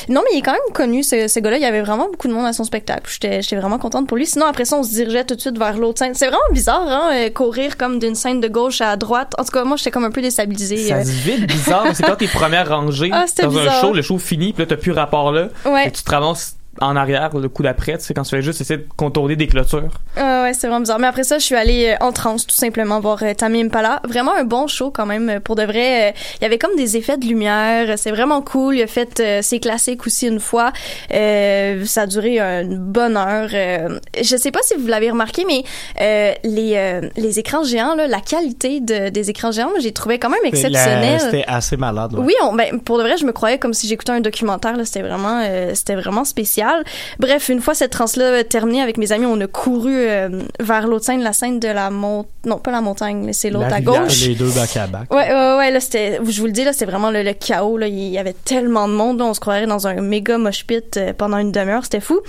Non, mais il est quand même connu ce, ce gars-là. Il y avait vraiment beaucoup de monde à son spectacle. J'étais, vraiment contente pour lui. Sinon après ça, on se dirigeait tout de suite vers l'autre scène. C'est vraiment bizarre, hein, courir comme d'une scène de gauche à droite. En tout cas, moi, j'étais comme un peu déstabilisée. Ça euh. se vide bizarre, c'est quand t'es première rangée Ah, dans un show, le show finit, puis là t'as plus rapport là, Ouais. et tu te ramasses en arrière le coup d'après, tu sais, quand tu fais juste essayer de contourner des clôtures. Ah ouais, c'est vraiment bizarre. Mais après ça, je suis allée euh, en transe, tout simplement, voir euh, Tammy Impala. Vraiment un bon show, quand même, euh, pour de vrai. Euh, Il y avait comme des effets de lumière. C'est vraiment cool. Il a fait euh, ses classiques aussi une fois. Euh, ça a duré une bonne heure. Euh, je sais pas si vous l'avez remarqué, mais euh, les, euh, les écrans géants, là, la qualité de, des écrans géants, moi, j'ai trouvé quand même exceptionnelle. C'était assez malade. ouais. Oui, on, ben, pour de vrai, je me croyais comme si j'écoutais un documentaire. là. C'était vraiment, euh, c'était vraiment spécial. Bref, une fois cette transe-là terminée avec mes amis, on a couru euh, vers l'autre scène, la scène de la montagne. Non, pas la montagne, mais c'est l'autre La à gauche. Les deux bac à bac. Ouais, ouais, ouais, là, c'était, je vous le dis, là, c'était vraiment le, le chaos, là. Il y avait tellement de monde, là, on se croirait dans un méga mosh pit euh, pendant une demi-heure, c'était fou.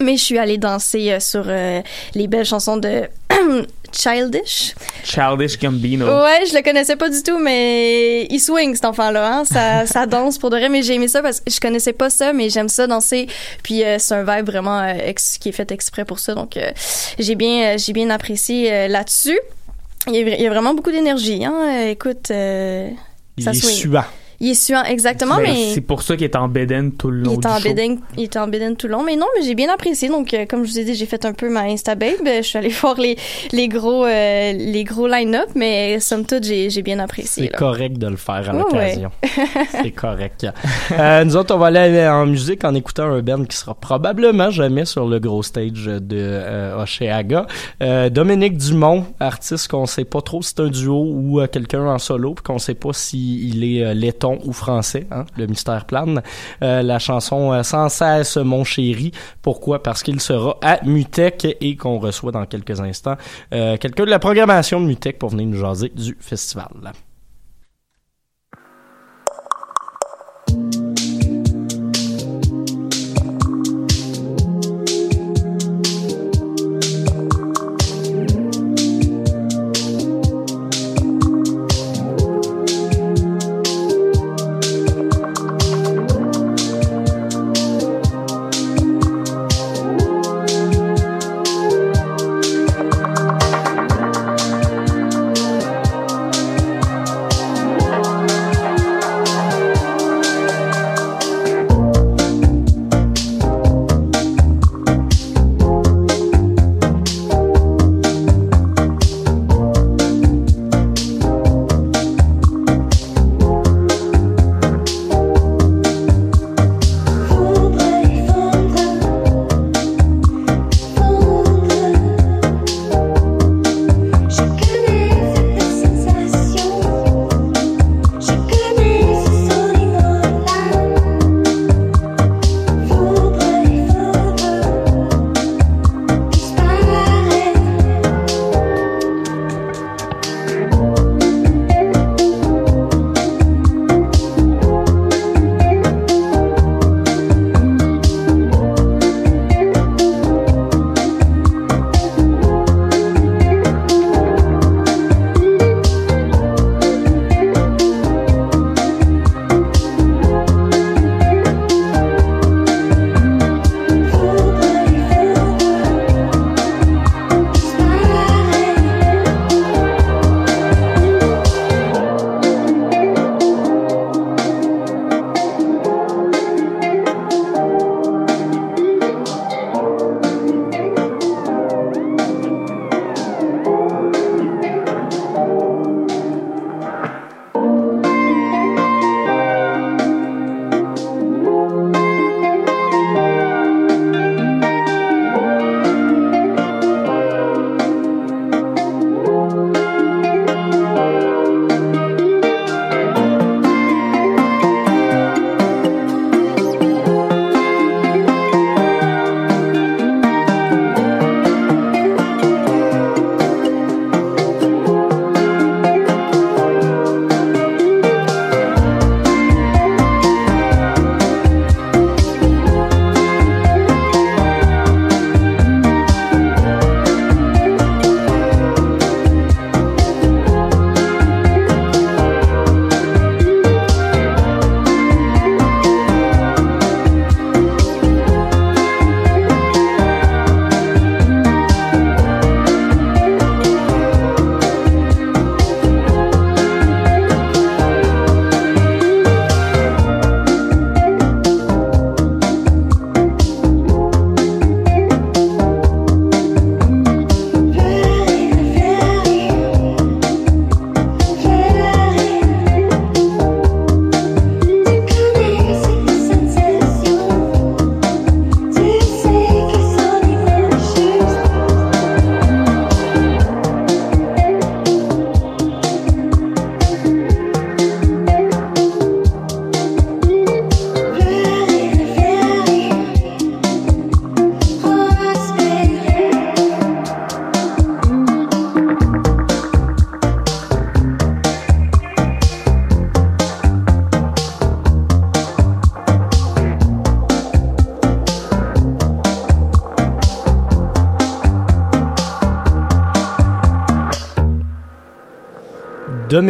Mais je suis allée danser euh, sur euh, les belles chansons de Childish? Childish Gambino. Ouais, je le connaissais pas du tout, mais il swing cet enfant-là, hein? ça, ça danse pour de vrai. Mais j'ai aimé ça parce que je connaissais pas ça, mais j'aime ça danser. Puis euh, c'est un vibe vraiment euh, ex- qui est fait exprès pour ça, donc euh, j'ai bien, j'ai bien apprécié là-dessus. Il y, a, il y a vraiment beaucoup d'énergie, hein? Écoute, euh, Il ça est swing. suant. Il est suant, exactement, Ben, mais C'est pour ça qu'il est en bedaine tout le long il était du en show. bédaine, il était en bédaine tout le long, mais non, mais j'ai bien apprécié. Donc, euh, comme je vous ai dit, j'ai fait un peu ma Insta babe. Je suis allée voir les les gros euh, les gros line-up, mais somme toute, j'ai j'ai bien apprécié. C'est correct de le faire à Ouais, l'occasion. C'est correct. Euh, nous autres, on va aller en musique en écoutant un band qui sera probablement jamais sur le gros stage de euh, Oshéaga. Euh, Dominique Dumont, artiste qu'on sait pas trop si c'est un duo ou euh, quelqu'un en solo, puis qu'on sait pas s'il est euh, ou français. Hein, le mystère plane. Euh, la chanson euh, Sans cesse mon chéri. Pourquoi? Parce qu'il sera à Mutec et qu'on reçoit dans quelques instants euh, quelqu'un de la programmation de Mutec pour venir nous jaser du festival.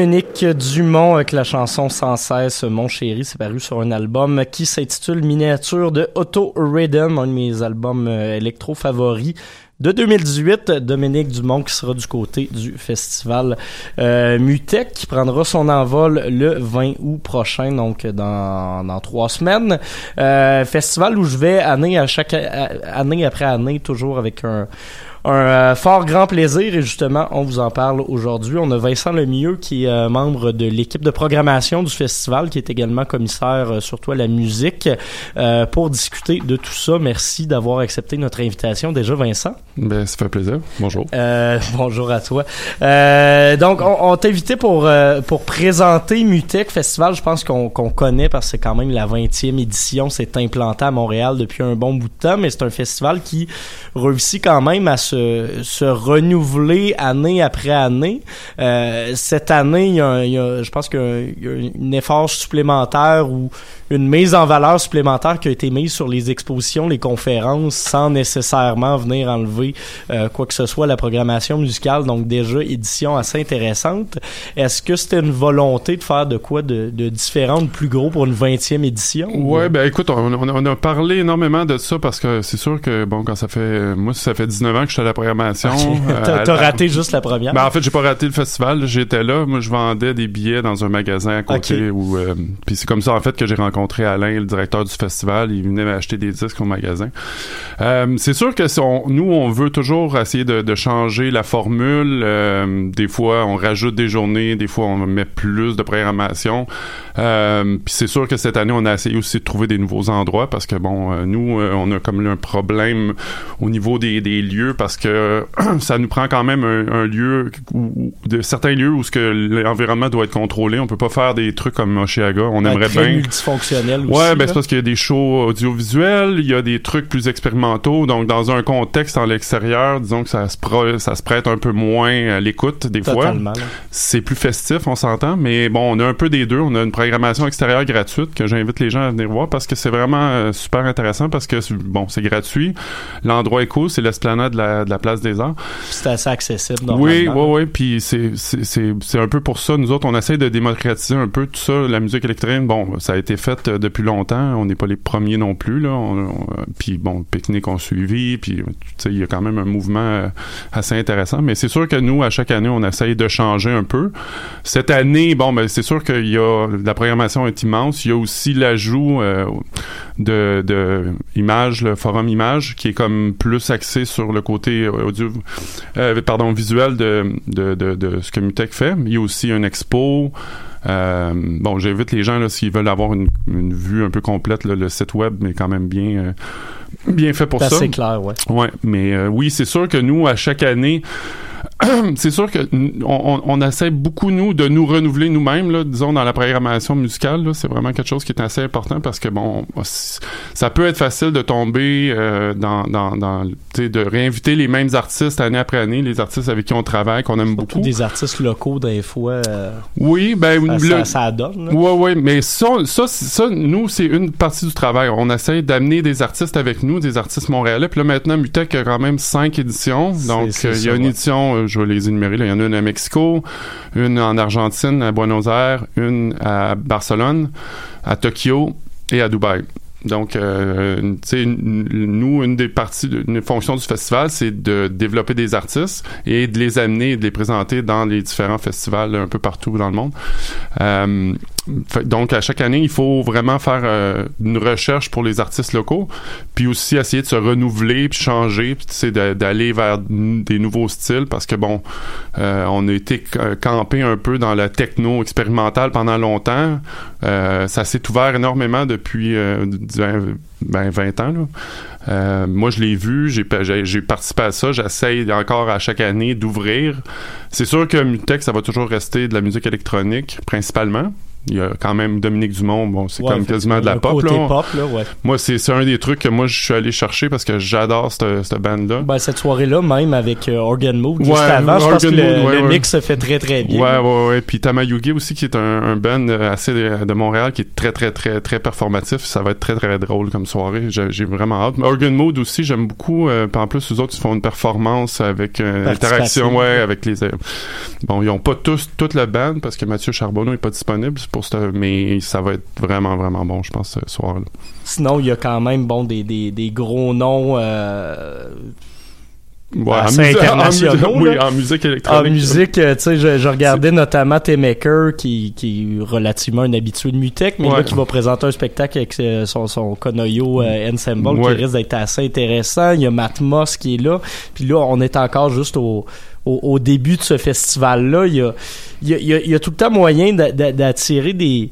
Dominique Dumont avec la chanson Sans cesse Mon chéri, c'est paru sur un album qui s'intitule Miniature de Auto Rhythm, un de mes albums euh, électro favoris de 2018. Dominique Dumont qui sera du côté du festival euh, Mutec qui prendra son envol le 20 août prochain, donc dans, dans trois semaines. Euh, festival où je vais année à chaque année après année, toujours avec un un euh, fort grand plaisir et justement, on vous en parle aujourd'hui. On a Vincent Lemieux qui est euh, membre de l'équipe de programmation du festival, qui est également commissaire euh, surtout à la musique, euh, pour discuter de tout ça. Merci d'avoir accepté notre invitation déjà, Vincent. Ben, ça fait plaisir. Bonjour. Euh, bonjour à toi. Euh, donc, on, on t'a invité pour, euh, pour présenter Mutec Festival. Je pense qu'on qu'on connaît parce que c'est quand même la 20e édition. C'est implanté à Montréal depuis un bon bout de temps, mais c'est un festival qui réussit quand même à se, se renouveler année après année. Euh, cette année, il y a, il y a- je pense qu'il y a un effort supplémentaire ou une mise en valeur supplémentaire qui a été mise sur les expositions, les conférences, sans nécessairement venir enlever euh, quoi que ce soit à la programmation musicale. Donc déjà, édition assez intéressante. Est-ce que c'était une volonté de faire de quoi de, de différent, de plus gros pour une 20e édition? Ouais, ben écoute, on, on a- on a parlé énormément de ça parce que c'est sûr que, bon, quand ça fait. Moi, ça fait 19 ans que je suis à la programmation. Ok. euh, T'as- raté juste la première? Ben, en fait, j'ai pas raté le festival. J'étais là. Moi, je vendais des billets dans un magasin à côté. Où, euh, puis c'est comme ça, en fait, que j'ai rencontré Alain, le directeur du festival. Il venait m'acheter des disques au magasin. Euh, c'est sûr que nous, on veut toujours essayer de, de changer la formule. Euh, des fois, on rajoute des journées. Des fois, on met plus de programmation. Euh, puis c'est sûr que cette année, on a essayé aussi de trouver des nouveaux endroits parce que, bon, euh, nous, euh, on a comme un problème au niveau des, des lieux parce que ça nous prend quand même un, un lieu, où, où- de certains lieux où ce que l'environnement doit être contrôlé. On peut pas faire des trucs comme Oshiaga. On Ouais, aimerait très bien. multifonctionnel aussi. Ouais, ben c'est parce qu'il y a des shows audiovisuels, il y a des trucs plus expérimentaux, donc dans un contexte en l'extérieur, disons que ça se, pro- ça se prête un peu moins à l'écoute des fois. Totalement, là. C'est plus festif, on s'entend, mais bon, on a un peu des deux. On a une programmation extérieure gratuite que j'invite les gens à venir voir parce que c'est vraiment euh, super intéressant parce que bon, c'est gratuit. L'endroit est cool, c'est l'esplanade de la, de la place des Arts. C'est assez accessible. Oui, oui, oui. Puis c'est un peu pour ça. Nous autres, on essaie de démocratiser un peu tout ça. La musique électronique, bon, ça a été fait euh, depuis longtemps. On n'est pas les premiers non plus là. On- on- euh, puis bon, Picnic ont suivi. Puis tu sais, il y a quand même un mouvement assez intéressant. Mais c'est sûr que nous, à chaque année, on essaye de changer un peu. Cette année, bon, ben c'est sûr qu'il y a la programmation est immense. Il y a aussi l'ajout euh, de, de Image, le forum Image, qui est comme plus axé sur le côté audio, euh, pardon, visuel de, ce que Mutec fait. Il y a aussi une expo. Euh, bon, j'invite les gens s'ils veulent avoir une, vue un peu complète. le site web mais quand même bien bien fait pour C'est ça. assez clair, ouais. Ouais, mais euh, oui, c'est sûr que nous, à chaque année, c'est sûr que on, essaie beaucoup nous de nous renouveler nous-mêmes là, disons dans la programmation musicale là, c'est vraiment quelque chose qui est assez important parce que bon ça peut être facile de tomber euh, dans de réinviter les mêmes artistes année après année les artistes avec qui on travaille qu'on aime beaucoup des artistes locaux, des fois, euh, oui ben ça, le- ça, ça donne. là. Ouais, ouais, mais ça, ça, c'est- ça, nous, c'est une partie du travail. On essaie d'amener des artistes avec nous, des artistes montréalais. Puis là, maintenant, Mutec a quand même cinq éditions. Donc, euh, il y a une ouais. édition, euh, je vais les énumérer. Il y en a une à Mexico, une en Argentine, à Buenos Aires, une à Barcelone, à Tokyo et à Dubaï. Donc, euh, tu sais, n- nous, une des parties, de- une fonction du festival, c'est de développer des artistes et de les amener et de les présenter dans les différents festivals un peu partout dans le monde. Euh, donc, à chaque année, il faut vraiment faire euh, une recherche pour les artistes locaux, puis aussi essayer de se renouveler, puis changer, puis d'aller vers des nouveaux styles, parce que bon, euh, on a été c- campé un peu dans la techno expérimentale pendant longtemps. Euh, ça s'est ouvert énormément depuis euh, disons, ben, 20 ans. Euh, moi, je l'ai vu, j'ai pa- j'ai j'ai participé à ça. J'essaye encore à chaque année d'ouvrir. C'est sûr que Mutec, ça va toujours rester de la musique électronique, principalement. Il y a quand même Dominique Dumont, bon, c'est Ouais, comme quasiment de la pop, côté là. pop, là, ouais. Moi, c'est c'est un des trucs que moi, je suis allé chercher parce que j'adore cette, cette bande-là. Ben, cette soirée-là, même avec euh, Organ Mood, juste Ouais, avant, je pense que le, Mood, mix se fait très très bien. Ouais, ouais, ouais. Puis Tamayugi aussi, qui est un, un band euh, assez de, de Montréal, qui est très, très, très, très performatif. Ça va être très, très drôle comme soirée. J'ai vraiment hâte. Mais Organ Mode aussi, j'aime beaucoup. Euh, en plus, eux autres, ils font une performance avec euh, Participation. interaction, ouais, avec les. euh, bon, ils ont pas tous toute la band parce que Mathieu Charbonneau est pas disponible pour ce, mais ça va être vraiment, vraiment bon, je pense, ce soir-là. Sinon, il y a quand même bon des, des, gros noms euh, Ouais, assez en internationaux. en oui, en musique En électronique. musique, euh, tu sais, je, je regardais notamment T-Maker, qui, qui est relativement un habitué de Mutech, mais là, qui va présenter un spectacle avec euh, son, son Konoyo euh, Ensemble, Ouais. qui risque d'être assez intéressant. Il y a Matt Moss qui est là. Puis là, on est encore juste au, au, au début de ce festival-là. Il y a, il y, a, il y a- tout le temps moyen d'a- d'a- d'attirer des...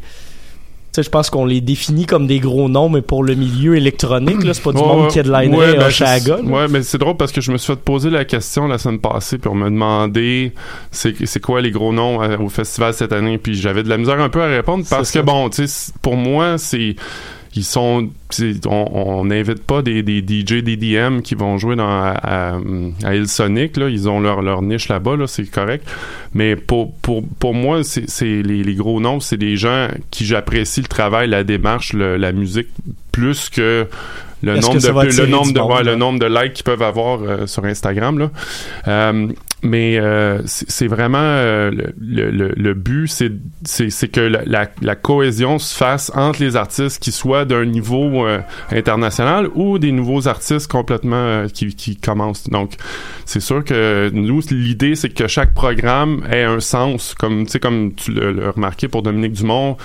Tu sais, je pense qu'on les définit comme des gros noms, mais pour le milieu électronique, là, c'est pas du Ouais, monde ouais. qui headlinerait Ouais, ben, Oshaga, c'est- là. Ouais, mais c'est drôle parce que je me suis fait poser la question la semaine passée puis on me demandait c'est c'est quoi les gros noms euh, au festival cette année puis j'avais de la misère un peu à répondre parce que bon, tu sais pour moi c'est ils sont on n'invite pas des, des DJ DDM qui vont jouer dans à, à, à Hillsonic là, ils ont leur leur niche là-bas là, c'est correct. Mais pour pour pour moi c'est les, les gros noms, c'est des gens qui j'apprécie le travail, la démarche, la musique plus que le nombre de le nombre de monde, ouais, là? le nombre de likes qu'ils peuvent avoir euh, sur Instagram là. Euh, mais euh, c'est vraiment le, le, le- but, c'est que la, la, la cohésion se fasse entre les artistes qui soient d'un niveau international ou des nouveaux artistes complètement qui, qui commencent. Donc c'est sûr que nous l'idée c'est que chaque programme ait un sens, comme tu sais comme tu l'as remarqué pour Dominique Dumont.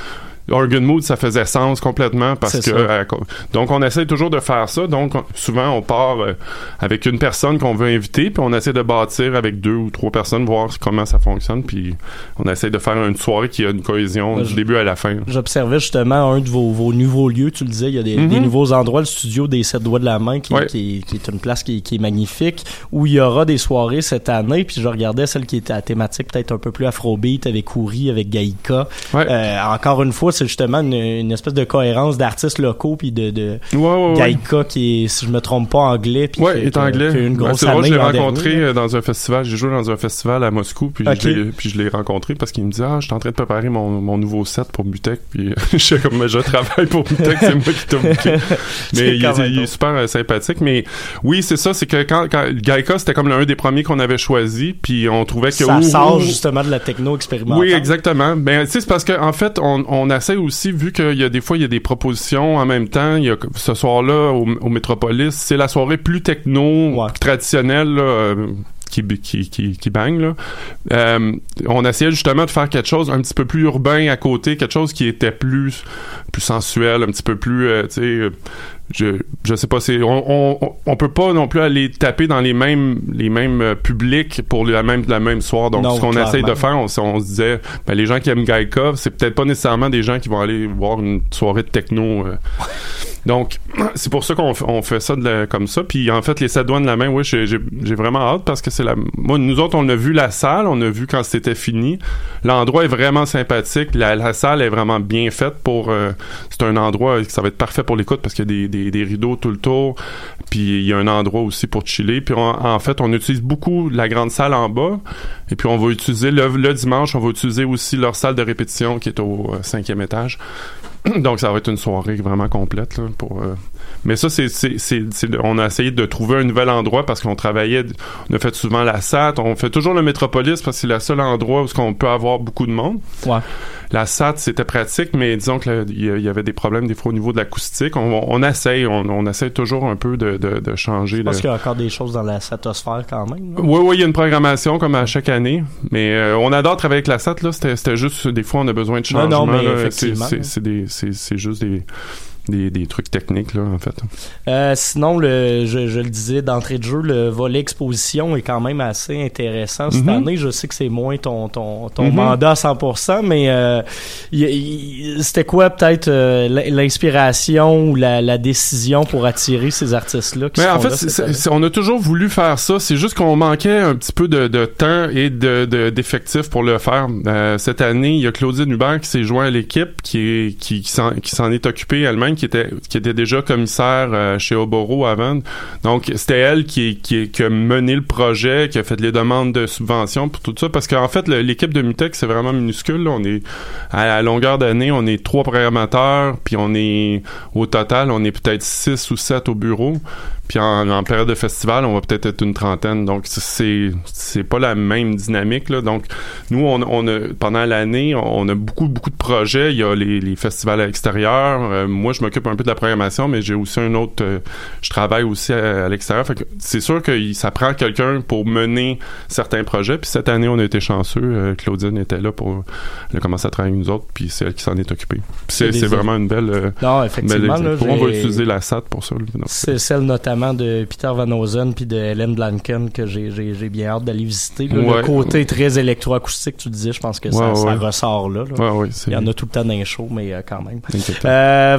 Organ Mood, ça faisait sens complètement parce que euh, donc on essaie toujours de faire ça. Donc on- souvent on part euh, avec une personne qu'on veut inviter, puis on essaie de bâtir avec deux ou trois personnes, voir comment ça fonctionne, puis on essaie de faire une soirée qui a une cohésion du début à la fin. J'observais justement un de vos, vos nouveaux lieux, tu le disais, il y a des, Mhm. des nouveaux endroits, le studio des sept doigts de la main, qui, Ouais. qui, qui est une place qui, qui est magnifique, où il y aura des soirées cette année, puis je regardais celle qui était à thématique peut-être un peu plus afrobeat, avec Ouri, avec Gaïka. Ouais. Euh, encore une fois, c'est justement une, une espèce de cohérence d'artistes locaux, puis de, de Ouais, ouais. Gaïka qui est, si je me trompe pas, anglais, puis Ouais, qui, il est a- anglais. qui a une Ben, grosse c'est drôle, je année l'ai rencontré dernier, euh, dans un festival. J'ai joué dans un festival à Moscou, puis, Ok. je l'ai- puis je l'ai rencontré parce qu'il me dit Ah, je suis en train de préparer mon, mon nouveau set pour Butech. Puis je suis comme Mais je travaille pour Butech, c'est moi qui t'ai. C'est Mais il, il est super euh, sympathique. Mais oui, c'est ça, c'est que quand, quand Gaïka, c'était comme l'un des premiers qu'on avait choisi, puis on trouvait que Ça ouh, sort ouh, justement de la techno expérimentale. oui, exactement. Ben, tu sais, c'est parce qu'en en fait, on, on aussi, vu qu'il y a des fois, il y a des propositions en même temps. Il y a ce soir-là au, au Métropolis, c'est la soirée plus techno, Ouais. traditionnelle, là, euh, qui, qui, qui, qui bang, là. Euh, on essayait justement de faire quelque chose un petit peu plus urbain à côté, quelque chose qui était plus, plus sensuel, un petit peu plus, euh, tu sais, euh, je, je sais pas, c'est, on, on, on peut pas non plus aller taper dans les mêmes, les mêmes euh, publics pour la même, la même soir. Donc, Non, ce qu'on essaye de faire, on, on se disait, ben, les gens qui aiment Gaïka, c'est peut-être pas nécessairement des gens qui vont aller voir une soirée de techno. euh. Donc, c'est pour ça qu'on fait ça comme ça. Puis, en fait, les sept de la main, oui, j'ai vraiment hâte parce que c'est la. Moi, nous autres, on a vu la salle, on a vu quand c'était fini. L'endroit est vraiment sympathique. La, salle est vraiment bien faite pour. euh, c'est un endroit ça va être parfait pour l'écoute parce qu'il y a des, des, rideaux tout le tour. Puis, il y a un endroit aussi pour chiller. Puis, en fait, on utilise beaucoup la grande salle en bas. Et puis, on va utiliser le, le dimanche, on va utiliser aussi leur salle de répétition qui est au euh, cinquième étage. Donc, ça va être une soirée vraiment complète. Là, pour, euh, Mais ça, c'est, on a essayé de trouver un nouvel endroit parce qu'on travaillait, on a fait souvent la SAT, on fait toujours le Métropolis parce que c'est le seul endroit où on peut avoir beaucoup de monde. Ouais. La SAT, c'était pratique, mais disons que là, il y avait des problèmes des fois au niveau de l'acoustique. On, on essaye, on, on essaye toujours un peu de, de, de changer. Je pense le- qu'il y a encore des choses dans la satosphère quand même. là. oui, oui, il y a une programmation comme à chaque année, mais euh, on adore travailler avec la SAT. Là, c'était, juste des fois on a besoin de Non, changement. non, mais des, c'est, c'est juste des, des, des trucs techniques, là, en fait. Euh, sinon, le, je, je le disais d'entrée de jeu, le volet exposition est quand même assez intéressant cette Mhm. année. Je sais que c'est moins ton, ton, ton Mhm. mandat à 100%, mais euh, c'était quoi peut-être euh, l'inspiration ou la, la décision pour attirer ces artistes-là Mais en fait, là on a toujours voulu faire ça. C'est juste qu'on manquait un petit peu de, de temps et de, de- d'effectifs pour le faire. Cette année, il y a Claudine Hubert qui s'est joint à l'équipe, qui, est, qui s'en est occupée elle-même, qui était, qui était déjà commissaire euh, chez Oboro avant. Donc, c'était elle qui, qui, a mené le projet, qui a fait les demandes de subventions pour tout ça. Parce qu'en fait, l'équipe de Mutec, c'est vraiment minuscule. On est à, longueur d'année, on est trois programmateurs, puis on est au total, on est peut-être six ou sept au bureau. Puis en, période de festival, on va peut-être être une trentaine. Donc c'est c'est pas la même dynamique là. Donc nous on, a pendant l'année, on a beaucoup beaucoup de projets. Il y a les, festivals à l'extérieur. Euh, moi je m'occupe un peu de la programmation, mais j'ai aussi un autre. euh, je travaille aussi à, à l'extérieur. C'est sûr que ça prend quelqu'un pour mener certains projets. Puis cette année on a été chanceux. Euh, Claudine était là pour elle a commencé à travailler avec nous autres. Puis c'est elle qui s'en est occupée. C'est vraiment une belle. euh, Non, belle effectivement, là, on va utiliser la SAT pour ça. C'est celle notamment de Peter Van Ozen puis de Helen Blanken que j'ai, bien hâte d'aller visiter. là. Ouais. Le côté très électroacoustique, tu disais, je pense que ça, Ouais, ça ouais. ressort là. Il y en a tout le temps dans les shows, mais euh, quand même.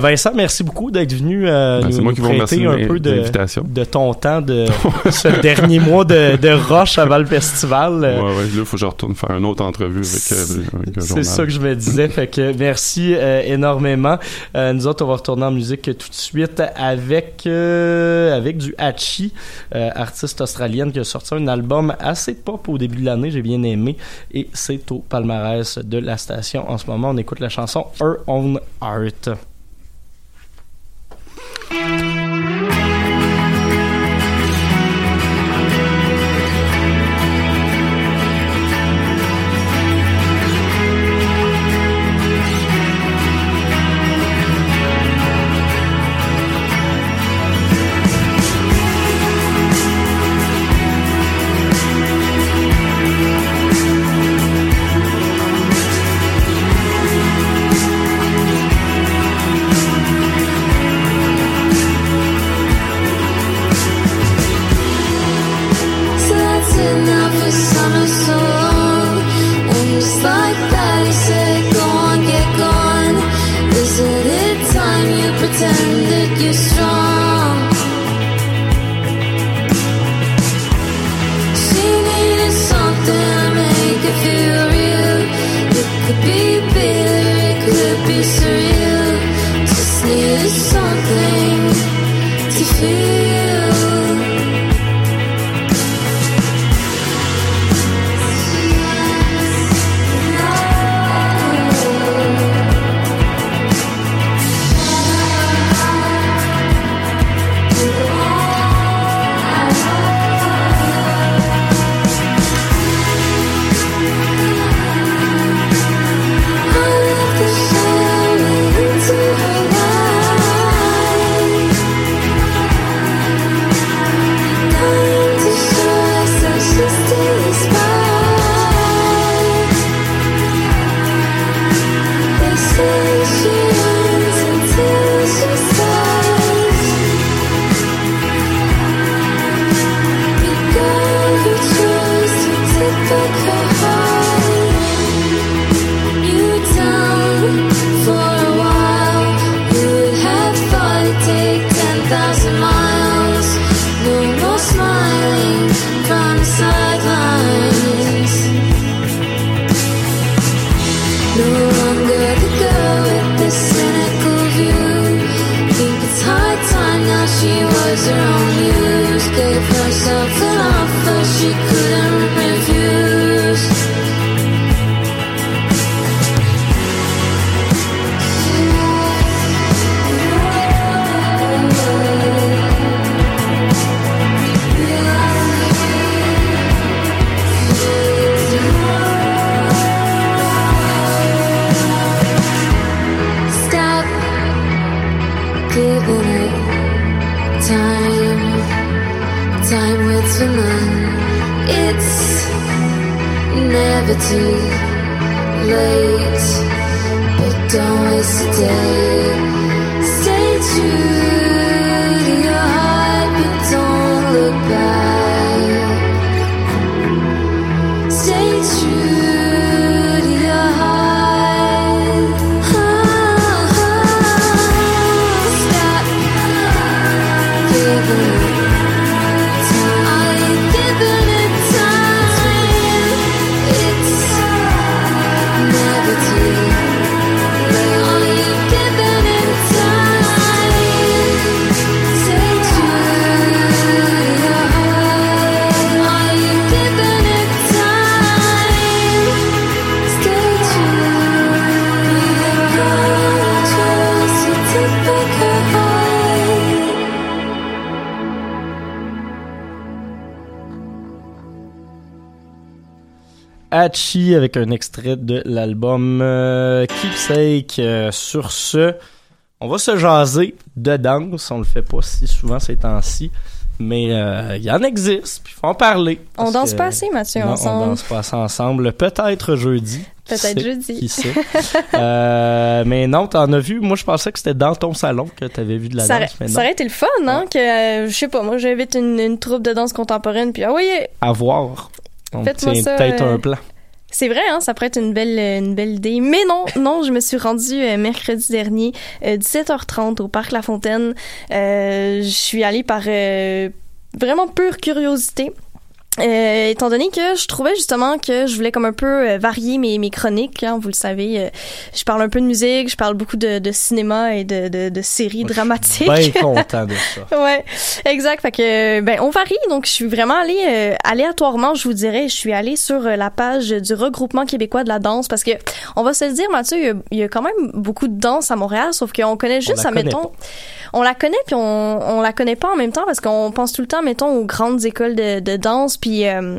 Vincent, merci beaucoup d'être venu euh, Ben, nous, nous prêter un peu de ton temps de ce dernier mois de, de rush avant le festival. Ouais, ouais, là, il faut que je retourne faire une autre entrevue avec, euh, avec C'est ça que je me disais. fait que merci euh, énormément. Euh, nous autres, on va retourner en musique tout de suite avec avec du Hachi, artiste australienne qui a sorti un album assez pop au début de l'année. J'ai bien aimé et c'est au palmarès de la station en ce moment. On écoute la chanson Her Own Art. Thank you. Time waits for none. It's never too late, but don't waste a day. Stay true Hachi avec un extrait de l'album euh, Keepsake. Euh, sur ce, on va se jaser de danse. On le fait pas si souvent ces temps-ci. Mais euh, il y en existe, puis faut en parler. On danse que- pas assez, Mathieu, non, ensemble. on danse pas assez ensemble. Peut-être jeudi. Peut-être jeudi. Qui sait? Euh, mais non, t'en as vu. Moi, je pensais que c'était dans ton salon que t'avais vu de la ça, danse. Mais ça non. aurait été le fun, hein, que, euh, je sais pas, moi, j'invite une, une troupe de danse contemporaine, puis ah oui, À voir. On tient ça, peut-être un plan. C'est vrai, hein, ça pourrait être une belle, une belle idée. Mais non, non, je me suis rendue euh, mercredi dernier, euh, 17h30 au Parc La Fontaine. Euh, je suis allée par euh, vraiment pure curiosité. Euh, étant donné que je trouvais justement que je voulais comme un peu euh, varier mes, mes chroniques, hein, vous le savez, euh, je parle un peu de musique, je parle beaucoup de, de cinéma et de, de, de séries dramatiques. Bien content de ça. Ouais, exact. Fait que ben on varie. Donc je suis vraiment allée euh, aléatoirement, je vous dirais, je suis allée sur euh, la page du regroupement québécois de la danse parce que on va se le dire, Mathieu, il y a, il y a quand même beaucoup de danse à Montréal, sauf qu'on connaît juste, connaît admettons, on la connaît puis on on la connaît pas en même temps parce qu'on pense tout le temps, mettons, aux grandes écoles de, de danse puis euh,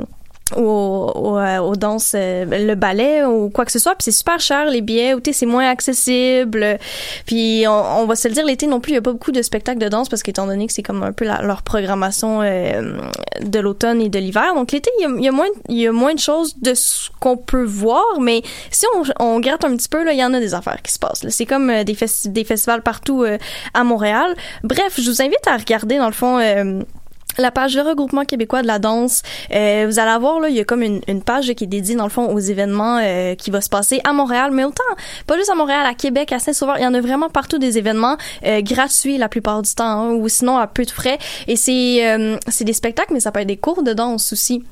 aux, aux, euh, aux danses, euh, le ballet ou quoi que ce soit. Puis c'est super cher les billets, ou c'est moins accessible. Puis on, va se le dire, l'été non plus, il y a pas beaucoup de spectacles de danse parce qu'étant donné que c'est comme un peu leur programmation euh, de l'automne et de l'hiver. Donc l'été, il y a, y a moins, y a moins de choses de ce qu'on peut voir, mais si on, on gratte un petit peu, il y en a des affaires qui se passent. C'est comme euh, des, festi- des festivals partout à Montréal. Bref, je vous invite à regarder dans le fond. La page Le regroupement québécois de la danse. Euh, vous allez voir, là, il y a comme une, une page qui est dédiée, dans le fond, aux événements euh, qui va se passer à Montréal, mais autant, pas juste à Montréal, à Québec, à Saint-Sauveur, il y en a vraiment partout des événements euh, gratuits la plupart du temps, hein, ou sinon à peu de frais. Et c'est euh, c'est des spectacles, mais ça peut être des cours de danse aussi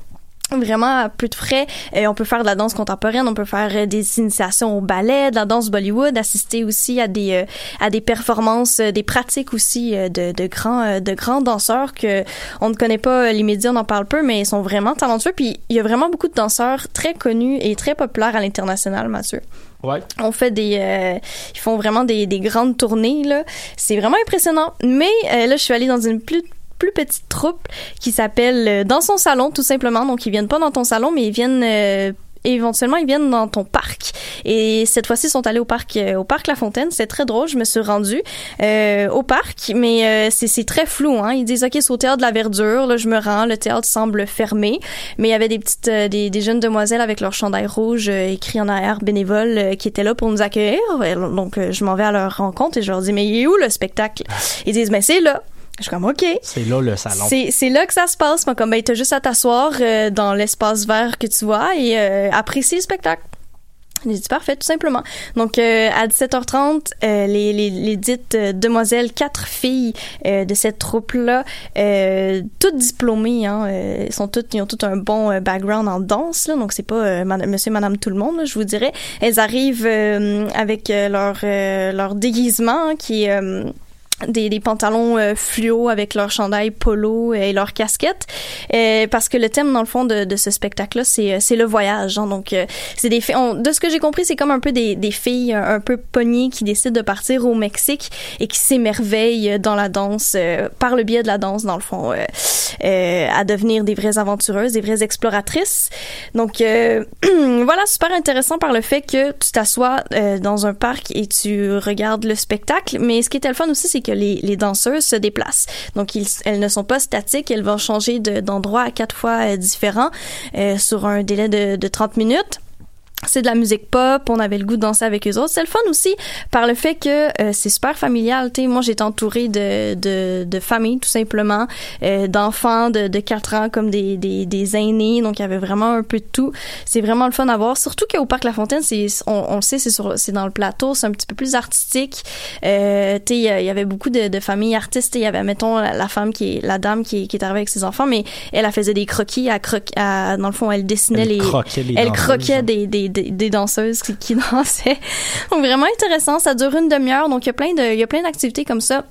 vraiment à peu de frais. Euh, on peut faire de la danse contemporaine, on peut faire euh, des initiations au ballet, de la danse Bollywood, assister aussi à des euh, à des performances, euh, des pratiques aussi de, de grands de grands danseurs que on ne connaît pas les médias on en parle peu mais ils sont vraiment talentueux puis il y a vraiment beaucoup de danseurs très connus et très populaires à l'international Mathieu. Ouais. On fait des, euh, ils font vraiment des, des grandes tournées là. C'est vraiment impressionnant. Mais euh, là, je suis allée dans une plus plus petite troupe qui s'appelle euh, Dans son salon tout simplement. Donc ils viennent pas dans ton salon, mais ils viennent euh, éventuellement ils viennent dans ton parc. Et cette fois-ci ils sont allés au parc euh, au parc La Fontaine. C'est très drôle. Je me suis rendue euh, au parc, mais euh, c'est très flou. Hein. Ils disent ok c'est au théâtre de la Verdure. Là je me rends. Le théâtre semble fermé, mais il y avait des petites euh, des, des jeunes demoiselles avec leur chandail rouge écrit en arrière bénévole qui étaient là pour nous accueillir. Et Donc je m'en vais à leur rencontre et je leur dis mais il est où le spectacle Ils disent mais c'est là. Je suis comme OK. C'est là le salon. C'est, là que ça se passe. Moi, comme, ben, t'as juste à t'asseoir euh, dans l'espace vert que tu vois et euh, apprécier le spectacle. J'ai dit parfait, tout simplement. Donc, euh, à 17h30, euh, les, les, les dites euh, demoiselles, quatre filles euh, de cette troupe-là, euh, toutes diplômées, hein, euh, sont toutes, ils ont toutes un bon euh, background en danse, là, donc c'est pas euh, madame- monsieur madame tout le monde, là, je vous dirais. Elles arrivent euh, avec euh, leur, euh, leur déguisement hein, qui est... euh, des, des pantalons euh, fluo avec leur chandail polo et leur casquette euh, parce que le thème dans le fond de, de ce spectacle là c'est euh, c'est le voyage hein. donc euh, c'est des on- de ce que j'ai compris c'est comme un peu des, des filles un, un peu pognées qui décident de partir au Mexique et qui s'émerveillent dans la danse euh, par le biais de la danse dans le fond euh, euh, à devenir des vraies aventureuses des vraies exploratrices. Donc euh, voilà super intéressant par le fait que tu t'assois euh, dans un parc et tu regardes le spectacle. Mais ce qui était le fun aussi c'est que les, les danseuses se déplacent. Donc ils, elles ne sont pas statiques. Elles vont changer de- d'endroit quatre fois euh, différents euh, sur un délai de, de 30 minutes c'est de la musique pop, on avait le goût de danser avec eux autres. C'est le fun aussi par le fait que euh, c'est super familial. T'sais, moi, j'étais entourée de, de, de familles, tout simplement, euh, d'enfants de, de 4 ans comme des, des, des aînés. Donc, il y avait vraiment un peu de tout. C'est vraiment le fun à voir. Surtout qu'au Parc La Fontaine, c'est, on, on le sait, c'est, sur, c'est dans le plateau, c'est un petit peu plus artistique. Euh, il y, avait beaucoup de, de familles artistes. Il y avait, mettons, la, la femme qui est, la dame qui, est- qui est arrivée avec ses enfants, mais elle, elle faisait des croquis. Elle croque, elle- dans le fond, elle dessinait Elle les, les elle croquait des, des, des, danseuses qui, qui dansaient. Donc vraiment intéressant. Ça dure une demi-heure. Donc il y a plein de, il y a plein d'activités comme ça.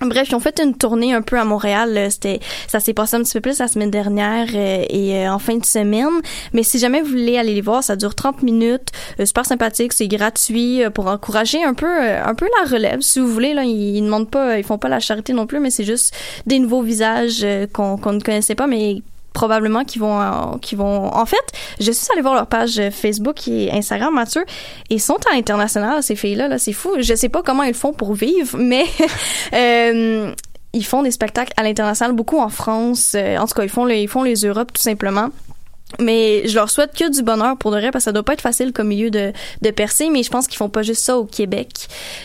Bref, ils ont fait une tournée un peu à Montréal. Euh, C'était, ça s'est passé un petit peu plus la semaine dernière euh, et euh, en fin de semaine. Mais si jamais vous voulez aller les voir, ça dure 30 minutes. Super sympathique, c'est gratuit pour encourager un peu, un peu la relève. Si vous voulez, là, ils, ils demandent pas, ils font pas la charité non plus, mais c'est juste des nouveaux visages qu'on, qu'on ne connaissait pas, mais probablement qui vont euh, qui vont en fait je suis allée voir leur page euh, Facebook et Instagram Mathieu. Et ils sont à l'international ces filles là. Là c'est fou. Je sais pas comment ils font pour vivre mais euh, ils font des spectacles à l'international beaucoup en France euh, en tout cas ils font les ils font les Europes tout simplement mais je leur souhaite que du bonheur pour de vrai parce que ça doit pas être facile comme milieu de, de percer mais je pense qu'ils font pas juste ça au Québec.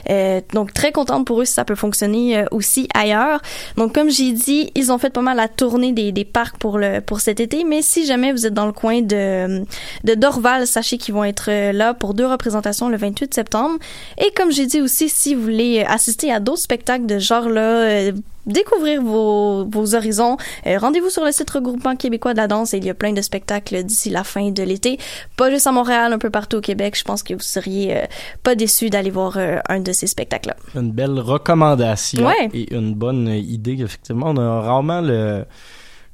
Euh, donc très contente pour eux si ça peut fonctionner euh, aussi ailleurs. Donc comme j'ai dit ils ont fait pas mal la tournée des, des parcs pour le pour cet été mais si jamais vous êtes dans le coin de de Dorval sachez qu'ils vont être euh, là pour deux représentations le 28 septembre. Et comme j'ai dit aussi si vous voulez assister à d'autres spectacles de genre là euh, découvrir vos, vos horizons. Euh, Rendez-vous sur le site regroupement québécois de la danse et il y a plein de spectacles d'ici la fin de l'été. Pas juste à Montréal, un peu partout au Québec. Je pense que vous seriez euh, pas déçus d'aller voir euh, un de ces spectacles-là. Une belle recommandation Ouais. et une bonne idée. Effectivement, on a rarement le,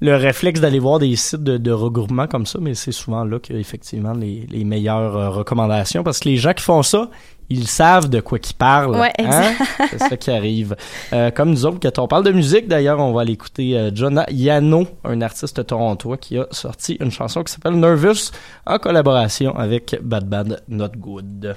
le réflexe d'aller voir des sites de, de regroupement comme ça, mais c'est souvent là qu'il y a effectivement les, les meilleures euh, recommandations parce que les gens qui font ça, ils savent de quoi qu'ils parlent. Ouais, hein? C'est ça qui arrive. Euh, comme nous autres, quand on parle de musique, d'ailleurs, on va aller écouter euh, Jonah Yano, un artiste torontois qui a sorti une chanson qui s'appelle Nervous en collaboration avec Bad Bad Not Good.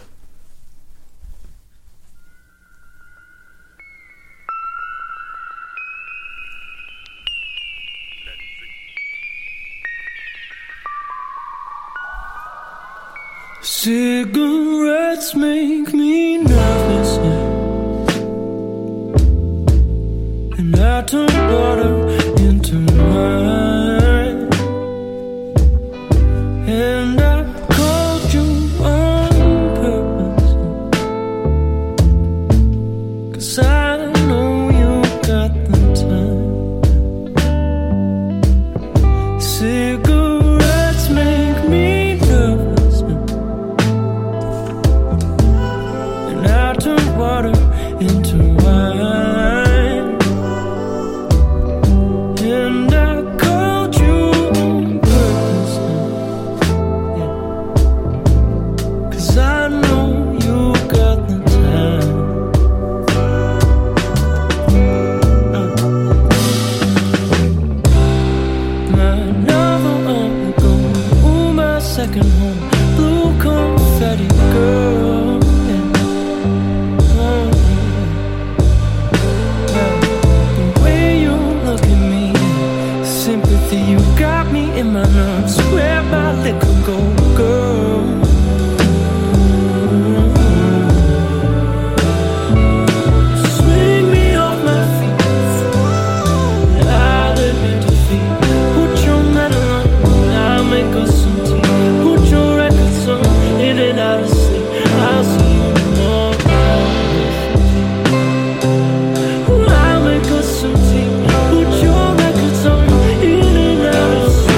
Cigarettes make me